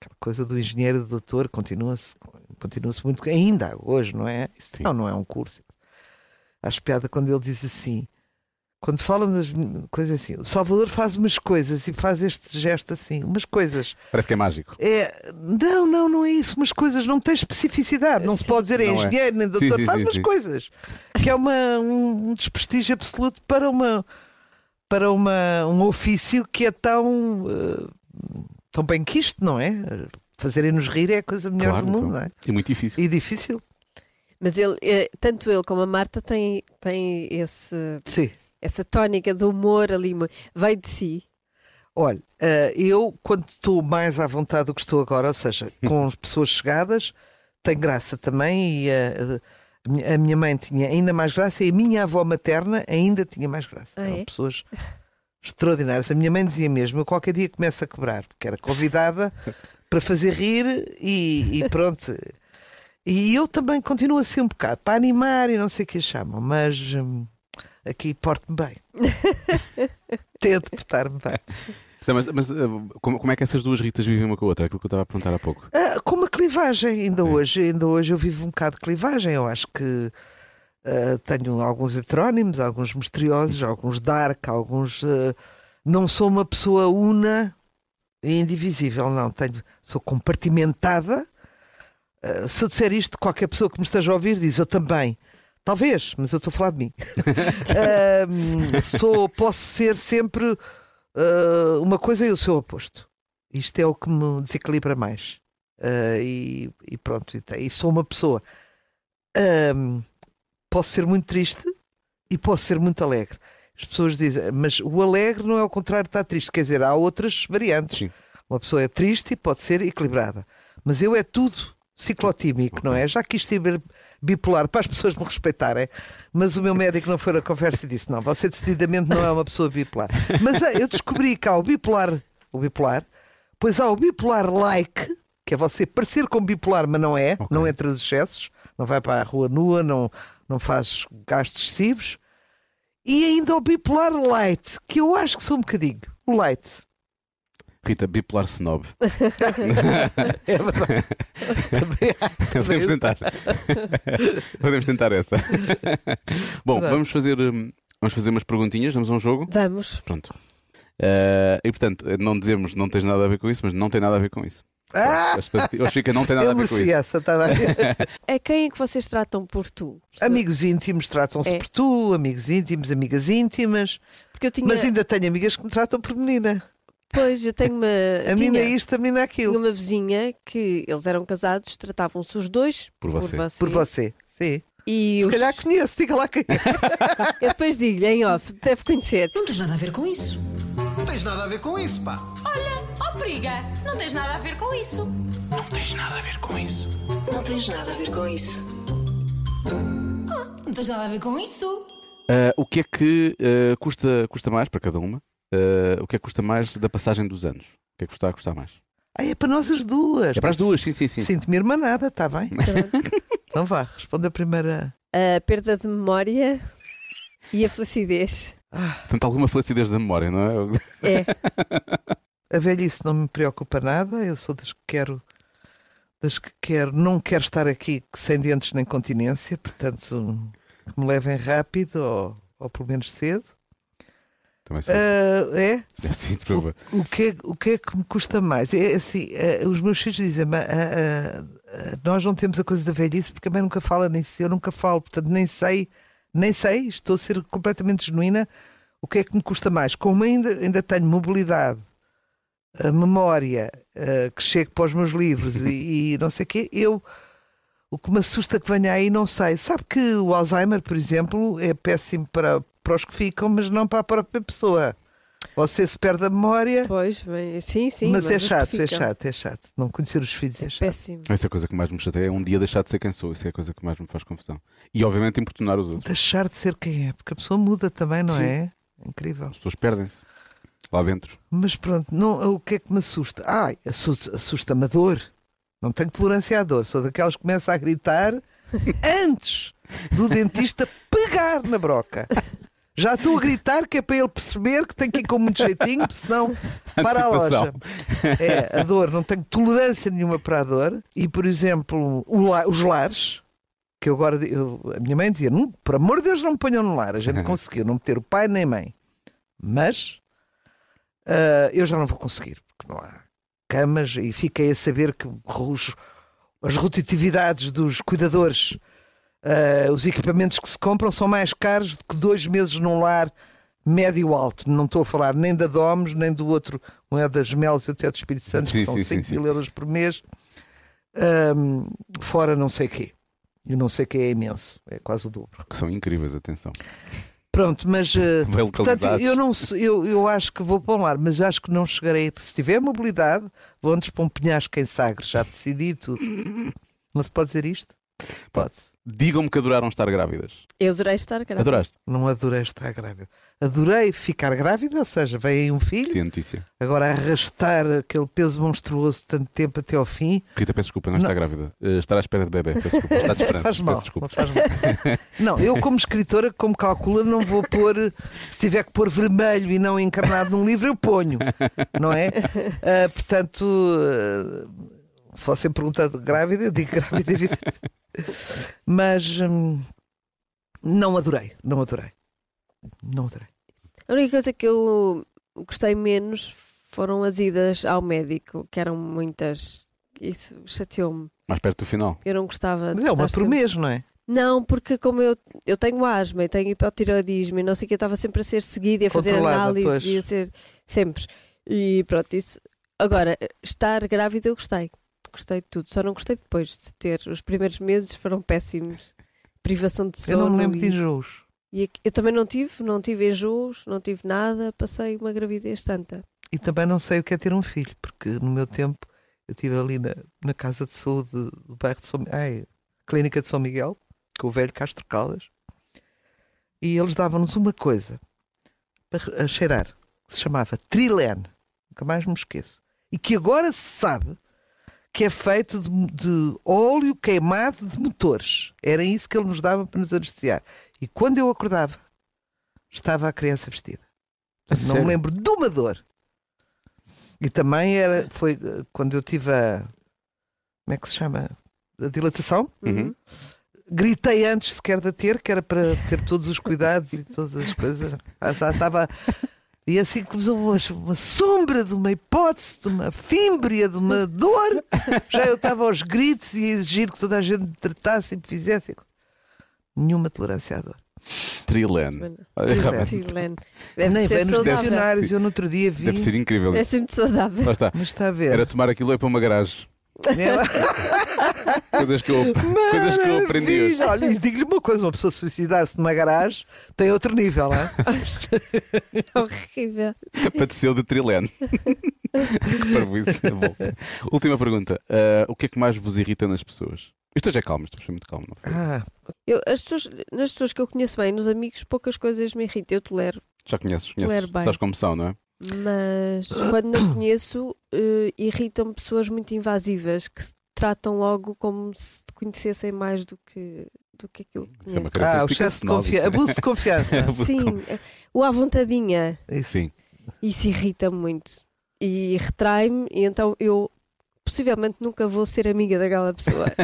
F: aquela coisa do engenheiro do doutor continua-se continua-se muito ainda hoje, não é? Isso
D: Sim.
F: não, não é um curso. Acho piada quando ele diz assim, quando falam das coisas assim, o Salvador faz umas coisas e faz este gesto assim, umas coisas.
D: Parece que é mágico.
F: É, não, não, não é isso. Umas coisas não tem especificidade. Não se pode dizer é
D: Não é.
F: engenheiro nem doutor.
D: Sim, sim,
F: Faz
D: sim,
F: umas
D: sim.
F: coisas que é uma, um desprestígio absoluto para uma para uma, um ofício que é tão eh, tão bem quisto, não é? Fazerem-nos rir é a coisa melhor
D: Claro,
F: do mundo,
D: então.
F: não é?
D: É muito difícil.
F: E difícil.
E: Mas ele, eh, tanto ele como a Marta têm, têm esse,
F: Sim.
E: essa tónica de humor ali, veio de si.
F: Olha, eh, eu quando estou mais à vontade do que estou agora, ou seja, com as pessoas chegadas, tem graça também e a minha- mãe tinha ainda mais graça e a minha avó materna ainda tinha mais graça.
E: Ah,
F: Eram
E: é?
F: pessoas extraordinárias. A minha mãe dizia mesmo: eu qualquer dia começo a quebrar, porque era convidada para fazer rir e, e pronto. E eu também continuo assim um bocado, para animar e não sei o que chamam, mas hum, aqui porto-me bem. Tento portar-me bem.
D: Então, mas mas, eh, como, como é que essas duas Ritas vivem uma com a outra? Aquilo que eu estava a perguntar há pouco.
F: Ah, com uma clivagem, ainda hoje, ainda hoje eu vivo um bocado de clivagem. Eu acho que ah, tenho alguns heterónimos, alguns misteriosos, alguns dark, alguns. ah, não sou uma pessoa una e indivisível, não. Tenho, sou compartimentada. Ah, se eu disser isto, qualquer pessoa que me esteja a ouvir diz eu também. Talvez, mas eu estou a falar de mim. Sou, posso ser sempre ah, uma coisa e o seu oposto. Isto é o que me desequilibra mais. Ah, e, e pronto, e, sou uma pessoa. ahm, posso ser muito triste e posso ser muito alegre. As pessoas dizem, mas o alegre não é ao contrário de estar triste, quer dizer, há outras variantes.
D: Sim.
F: Uma pessoa é triste e pode ser equilibrada. Mas eu é tudo ciclotímico, não é? Já quis ser bipolar para as pessoas me respeitarem, mas o meu médico não foi na conversa e disse: não, você decididamente não é uma pessoa bipolar. Mas ah, eu descobri que há o bipolar, o bipolar, pois há o bipolar like, que é você parecer com bipolar, mas não é,
D: Ok.
F: não entra nos excessos, não vai para a rua nua, não, não faz gastos excessivos. E ainda o bipolar light, que eu acho que sou um bocadinho. O light.
D: Rita, bipolar snob.
F: É verdade.
D: Podemos
F: também-
D: tentar. Podemos tentar essa. Bom,
F: Verdade.
D: vamos fazer, hum, vamos fazer umas perguntinhas. Vamos a um jogo.
E: Vamos.
D: Pronto. Eh, e portanto, não dizemos não tens nada a ver com isso, mas não tem nada a ver com isso.
F: Ah,
D: Hoje fica não tem nada
F: eu
D: a ver com isso.
F: essa, está bem.
E: A quem é que vocês tratam por tu?
F: Amigos íntimos tratam-se
E: É.
F: por tu, amigos íntimos, amigas íntimas,
E: Porque eu tinha.
F: mas ainda tenho amigas que me tratam por menina.
E: Pois, eu tenho uma.
F: A
E: tinha,
F: menina isto, a menina
E: tinha
F: aquilo.
E: uma vizinha que eles eram casados, tratavam-se os dois
D: Por você.
F: Por você, sim.
E: E
F: Se
E: os...
F: calhar conheço, diga lá quem é.
E: Eu depois digo-lhe em off, deve conhecer.
A: Não tens nada a ver com isso.
G: Não tens nada a ver com isso, pá.
H: Oh, periga, não tens nada a ver com isso.
C: Não tens nada a ver com isso.
A: Não tens nada a ver com isso.
H: Não tens nada a ver com isso.
D: Eh, o que é que eh, custa, custa mais para cada uma? Eh, o que é que custa mais da passagem dos anos? O que é que custa a custar mais?
F: Ah, é para nós as duas.
D: É para as duas, sim, sim, sim.
F: Sinto-me irmanada, está bem? então vá, responde a primeira.
E: A perda de memória e a felicidez.
D: Portanto, alguma felicidade da memória, não é?
E: É.
F: A velhice não me preocupa nada, eu sou das que quero. Das que quero, não quero estar aqui sem dentes nem continência, portanto, que me levem rápido ou, ou pelo menos cedo.
D: Também sou.
F: Ah, é?
D: É prova.
F: O que, é, o que é que me custa mais? É assim, eh, os meus filhos dizem "Ma- ah, ah, ah, nós não temos a coisa da velhice porque a mãe nunca fala nisso, eu nunca falo, portanto nem sei, nem sei, estou a ser completamente genuína. O que é que me custa mais? Como ainda, ainda tenho mobilidade, memória que chego para os meus livros e, e não sei o quê, eu o que me assusta que venha aí não sei. Sabe que o Alzheimer, por exemplo, é péssimo para, para os que ficam, mas não para a própria pessoa. Você se perde a memória.
E: Pois, bem, sim, sim.
F: mas, é
E: os que
F: chato, é chato, é chato. Não conhecer os filhos é chato.
E: Péssimo.
D: Essa é a coisa que mais me chateia. É um dia deixar de ser quem sou. Isso é a coisa que mais me faz confusão. E, obviamente, importunar os outros.
F: Deixar de ser quem é, porque a pessoa muda também, não
D: Sim.
F: é? Incrível.
D: As pessoas perdem-se lá dentro.
F: Mas pronto, não, o que é que me assusta? Ai, assusta- assusta-me a dor. Não tenho tolerância à dor. Sou daquelas que começa a gritar antes do dentista pegar na broca. Já estou a gritar que é para ele perceber que tem que ir com muito jeitinho, senão para a loja. É, a dor, não tenho tolerância nenhuma para a dor. E, por exemplo, la- os lares, que eu agora eu- a minha mãe dizia: "Não, por amor de Deus, não me ponham no lar. A gente conseguiu não meter o pai nem mãe. Mas ah, eu já não vou conseguir, porque não há camas e fiquei a saber que os- as rotatividades dos cuidadores, ah, os equipamentos que se compram são mais caros do que dois meses num lar médio alto. Não estou a falar nem da Domus, nem do outro, um é das Melos e até do Espírito Santo, que
D: Sim,
F: são
D: sim,
F: 5
D: sim,
F: mil euros por mês. Ahm, fora não sei quê. E não sei quê é imenso, é quase o dobro.
D: Que são incríveis, atenção.
F: Pronto, mas
D: Bem
F: portanto, eu não eu, eu acho que vou para um lar, mas acho que não chegarei. Se tiver mobilidade, vou antes para um penhasco em Sagres, já decidi tudo. Não se pode dizer isto? Pode.
D: Digam-me que adoraram estar grávidas.
E: Eu adorei estar grávida.
D: Adoraste?
F: Não adorei estar grávida. Adorei ficar grávida, ou seja, veio aí um filho,
D: Sim, a notícia.
F: agora arrastar aquele peso monstruoso tanto tempo até ao fim.
D: Rita, peço desculpa, não,
F: Não.
D: está grávida. Eh, estar à espera de bebê. Peço desculpa. Está de esperança.
F: Faz mal,
D: Peço desculpa.
F: não faz mal. Não, eu como escritora, como calcula, não vou pôr, se tiver que pôr vermelho e não encarnado num livro, eu ponho, não é? Ah, portanto, ah, se você pergunta de grávida, eu digo grávida, evidente. Mas hum, não adorei, não adorei. Não adorei.
E: A única coisa que eu gostei menos foram as idas ao médico, que eram muitas. Isso chateou-me.
D: Mais perto do final.
E: Eu não gostava de
F: Mas é uma por
E: sempre-
F: mês, não é?
E: Não, porque como eu, eu tenho asma e tenho hipotiroidismo e não sei o que, eu estava sempre a ser seguida e a fazer
F: Controlada,
E: análise
F: pois.
E: e a ser sempre. E pronto, isso. Agora, estar grávida eu gostei. Gostei de tudo. Só não gostei depois de ter. Os primeiros meses foram péssimos. Privação de sono.
F: Eu não me lembro
E: e,
F: de enjoos.
E: e eu também não tive, não tive enjoos, não tive nada. Passei uma gravidez santa.
F: E também não sei o que é ter um filho, porque no meu tempo eu estive ali na, na casa de saúde do bairro de São ai, Clínica de São Miguel, com o velho Castro Caldas, e eles davam-nos uma coisa para cheirar, que se chamava Trilene, nunca mais me esqueço, e que agora se sabe que é feito de, de óleo queimado de motores. Era isso que ele nos dava para nos anestesiar. E quando eu acordava, estava a criança vestida.
D: A
F: Não
D: sério?
F: me lembro de uma dor. E também era, foi eh, quando eu tive a. Como é que se chama? A dilatação.
D: Uhum.
F: Gritei antes sequer de ter, que era para ter todos os cuidados e todas as coisas. Ah, Já estava. E assim começou uma, uma sombra de uma hipótese, de uma fímbria, de uma dor. Já eu estava aos gritos e a exigir que toda a gente me tratasse e me fizesse. Nenhuma tolerância à dor.
D: Trilene.
E: Mas-
D: Olha,
F: Trilene.
D: realmente,
E: Tilene. Deve
F: Nem
E: ser
F: nos dicionários, eu no outro dia vi.
D: Deve ser incrível
E: Deve ser muito saudável.
D: Lá está.
F: Mas está a ver.
D: Era tomar aquilo e ir para uma garagem. Coisas que eu, coisas que eu aprendi hoje.
F: Olha, e digo-lhe uma coisa: uma pessoa suicidar-se numa garagem tem outro nível, não é?
E: Horrível.
D: Pateceu de trilene. que. Bom. Última pergunta. Ah, o que é que mais vos irrita nas pessoas? Isto hoje é calmo, isto foi muito calmo. Não foi?
F: Ah,
E: Eu, as pessoas, nas pessoas que eu conheço bem, nos amigos, poucas coisas me irritam. Eu tolero.
D: Já conheces, conheces.
E: bem.
D: Sabes como são, não é?
E: Mas quando não conheço, eh, irritam-me pessoas muito invasivas que se tratam logo como se te conhecessem mais do que, do que aquilo que
D: é
E: conhecem.
F: ah o excesso de confiança, abuso de confiança.
E: Sim, o à vontadinha,
F: Isso.
D: Sim.
E: isso irrita-me muito. e retrai-me, e então eu possivelmente nunca vou ser amiga daquela pessoa.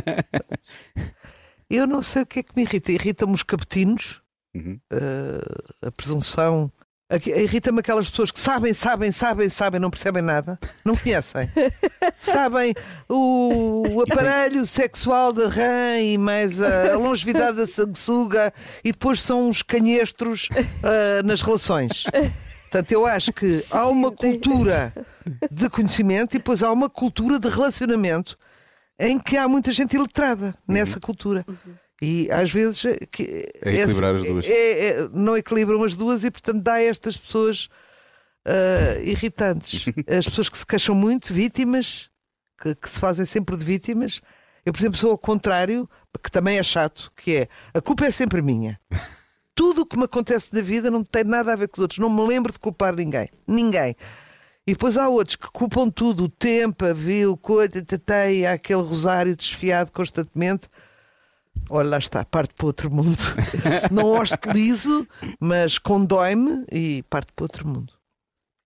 F: Eu não sei o que é que me irrita. Irritam-me os capetinos,
D: Uhum.
F: eh, a presunção. Irrita-me aquelas pessoas que sabem, sabem, sabem, sabem, não percebem nada, não conhecem. sabem o, o aparelho sexual da rã e mais a, a longevidade da sanguessuga e depois são uns canhestros ah, nas relações. Portanto, eu acho que há uma cultura de conhecimento e depois há uma cultura de relacionamento em que há muita gente iletrada nessa cultura. E às vezes é que-
D: É equilibrar as duas.
F: é- é- não equilibram as duas e, portanto, dá a estas pessoas ah, irritantes. As pessoas que se queixam muito, vítimas, que, que se fazem sempre de vítimas. Eu, por exemplo, sou ao contrário, que também é chato, que é a culpa é sempre minha. Tudo o que me acontece na vida não tem nada a ver com os outros. Não me lembro de culpar ninguém. Ninguém. E depois há outros que culpam tudo, o tempo, a vida, o e há aquele rosário desfiado constantemente. Olha, lá está, parte para outro mundo. Não hostilizo, mas condói-me e parte para outro mundo.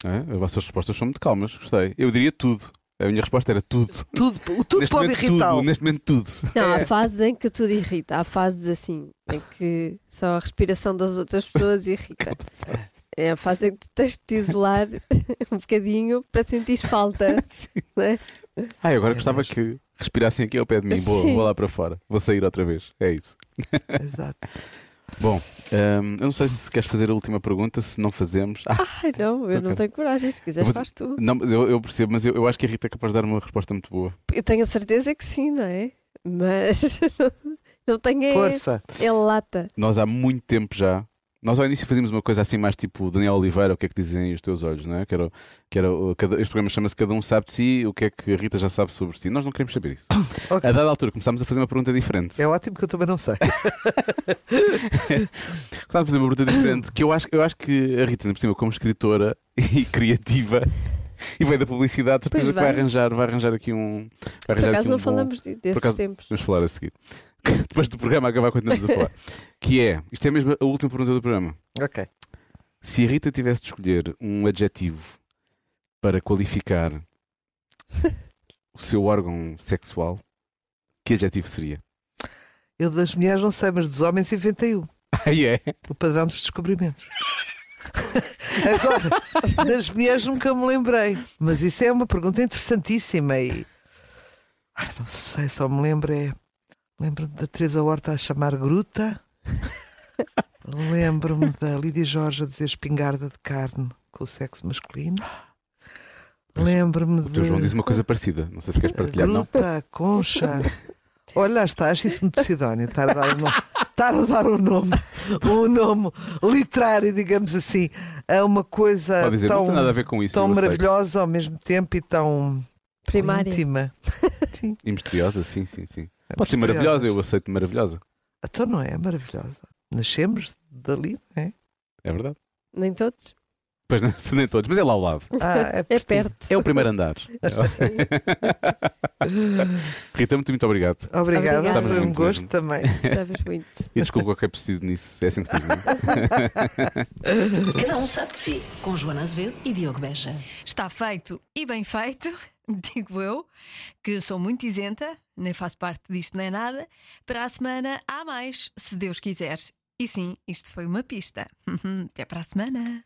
D: É, as vossas respostas são muito calmas, gostei. Eu diria tudo. A minha resposta era tudo.
F: Tudo, o tudo
D: neste
F: pode
D: tudo. Neste momento, tudo.
E: Não, há fases em que tudo irrita. Há fases assim, em que só a respiração das outras pessoas irrita. É a fase em que tu tens de te isolar um bocadinho para sentir falta. não é?
D: Ah, agora gostava que respirassem aqui ao pé de mim. Boa, vou lá para fora. Vou sair outra vez. É isso.
F: Exato.
D: Bom, hum, eu não sei se queres fazer a última pergunta, se não fazemos. Ah,
E: Ai, não, eu não tenho coragem. Se quiseres, faz tu.
D: não, mas eu, eu percebo, mas eu, eu acho que a Rita é capaz de dar uma resposta muito boa.
E: Eu tenho a certeza que sim, não é? Mas não tenho é,
F: Força.
E: é lata.
D: Nós há muito tempo já. Nós ao início fazíamos uma coisa assim mais tipo Daniel Oliveira, o que é que dizem os teus olhos, não é? Que era, que era cada, este programa chama-se Cada um sabe de si, o que é que a Rita já sabe sobre si. Nós não queremos saber isso.
F: Ok.
D: A dada altura começámos a fazer uma pergunta diferente.
F: É ótimo que eu também não sei.
D: Começámos a fazer uma pergunta diferente que eu acho, eu acho que a Rita, ainda por cima, como escritora e criativa e veio da publicidade, certeza que vai arranjar, vai arranjar aqui um. Vai
E: Por
D: arranjar
E: acaso
D: aqui um
E: não
D: bom-
E: falamos de- desses
D: acaso-
E: tempos.
D: Vamos falar a seguir. Depois do programa acabar, continuamos a falar. Que é, isto é mesmo a última pergunta do programa.
F: ok.
D: Se a Rita tivesse de escolher um adjetivo para qualificar o seu órgão sexual, que adjetivo seria?
F: Eu das mulheres não sei, mas dos homens inventei um.
D: Ah, é?
F: O padrão dos descobrimentos. Agora, das mulheres nunca me lembrei. Mas isso é uma pergunta interessantíssima e. Ai, não sei, só me lembro é. Lembro-me da Teresa Horta a chamar gruta. Lembro-me da Lídia Jorge a dizer espingarda de carne com o sexo masculino. Lembro-me
D: O teu
F: de.
D: João diz uma coisa parecida. Não sei se queres partilhar, não?
F: Gruta, concha. Olha, está, acho isso muito sidónio. Estar a dar um nome, estar a dar um nome, um nome literário, digamos assim, a uma coisa
D: dizer,
F: tão,
D: não tem nada a ver com isso.
F: tão maravilhosa ao mesmo tempo e tão
E: Primária.
F: íntima. Sim,
D: E misteriosa, sim, sim, sim.
F: É
D: Pode ser maravilhosa, eu aceito maravilhosa.
F: Então não é maravilhosa. Nascemos dali, não é?
D: É verdade.
E: Nem todos.
D: Pois não, nem todos, mas é lá ao lado.
F: Ah, é,
E: É perto.
D: É o primeiro andar. Rita, muito, muito obrigado.
F: Obrigada,
E: Obrigada.
F: foi um gosto
D: mesmo.
F: também.
E: Estavas muito.
D: E desculpa qualquer preciso nisso. É assim que se diz. não é?
A: Cada um sabe de si. Com Joana Azevedo e Diogo Beja.
B: Está feito e bem feito, digo eu, que sou muito isenta, nem faço parte disto nem nada. Para a semana há mais, se Deus quiser. E sim, isto foi uma pista. Até para a semana.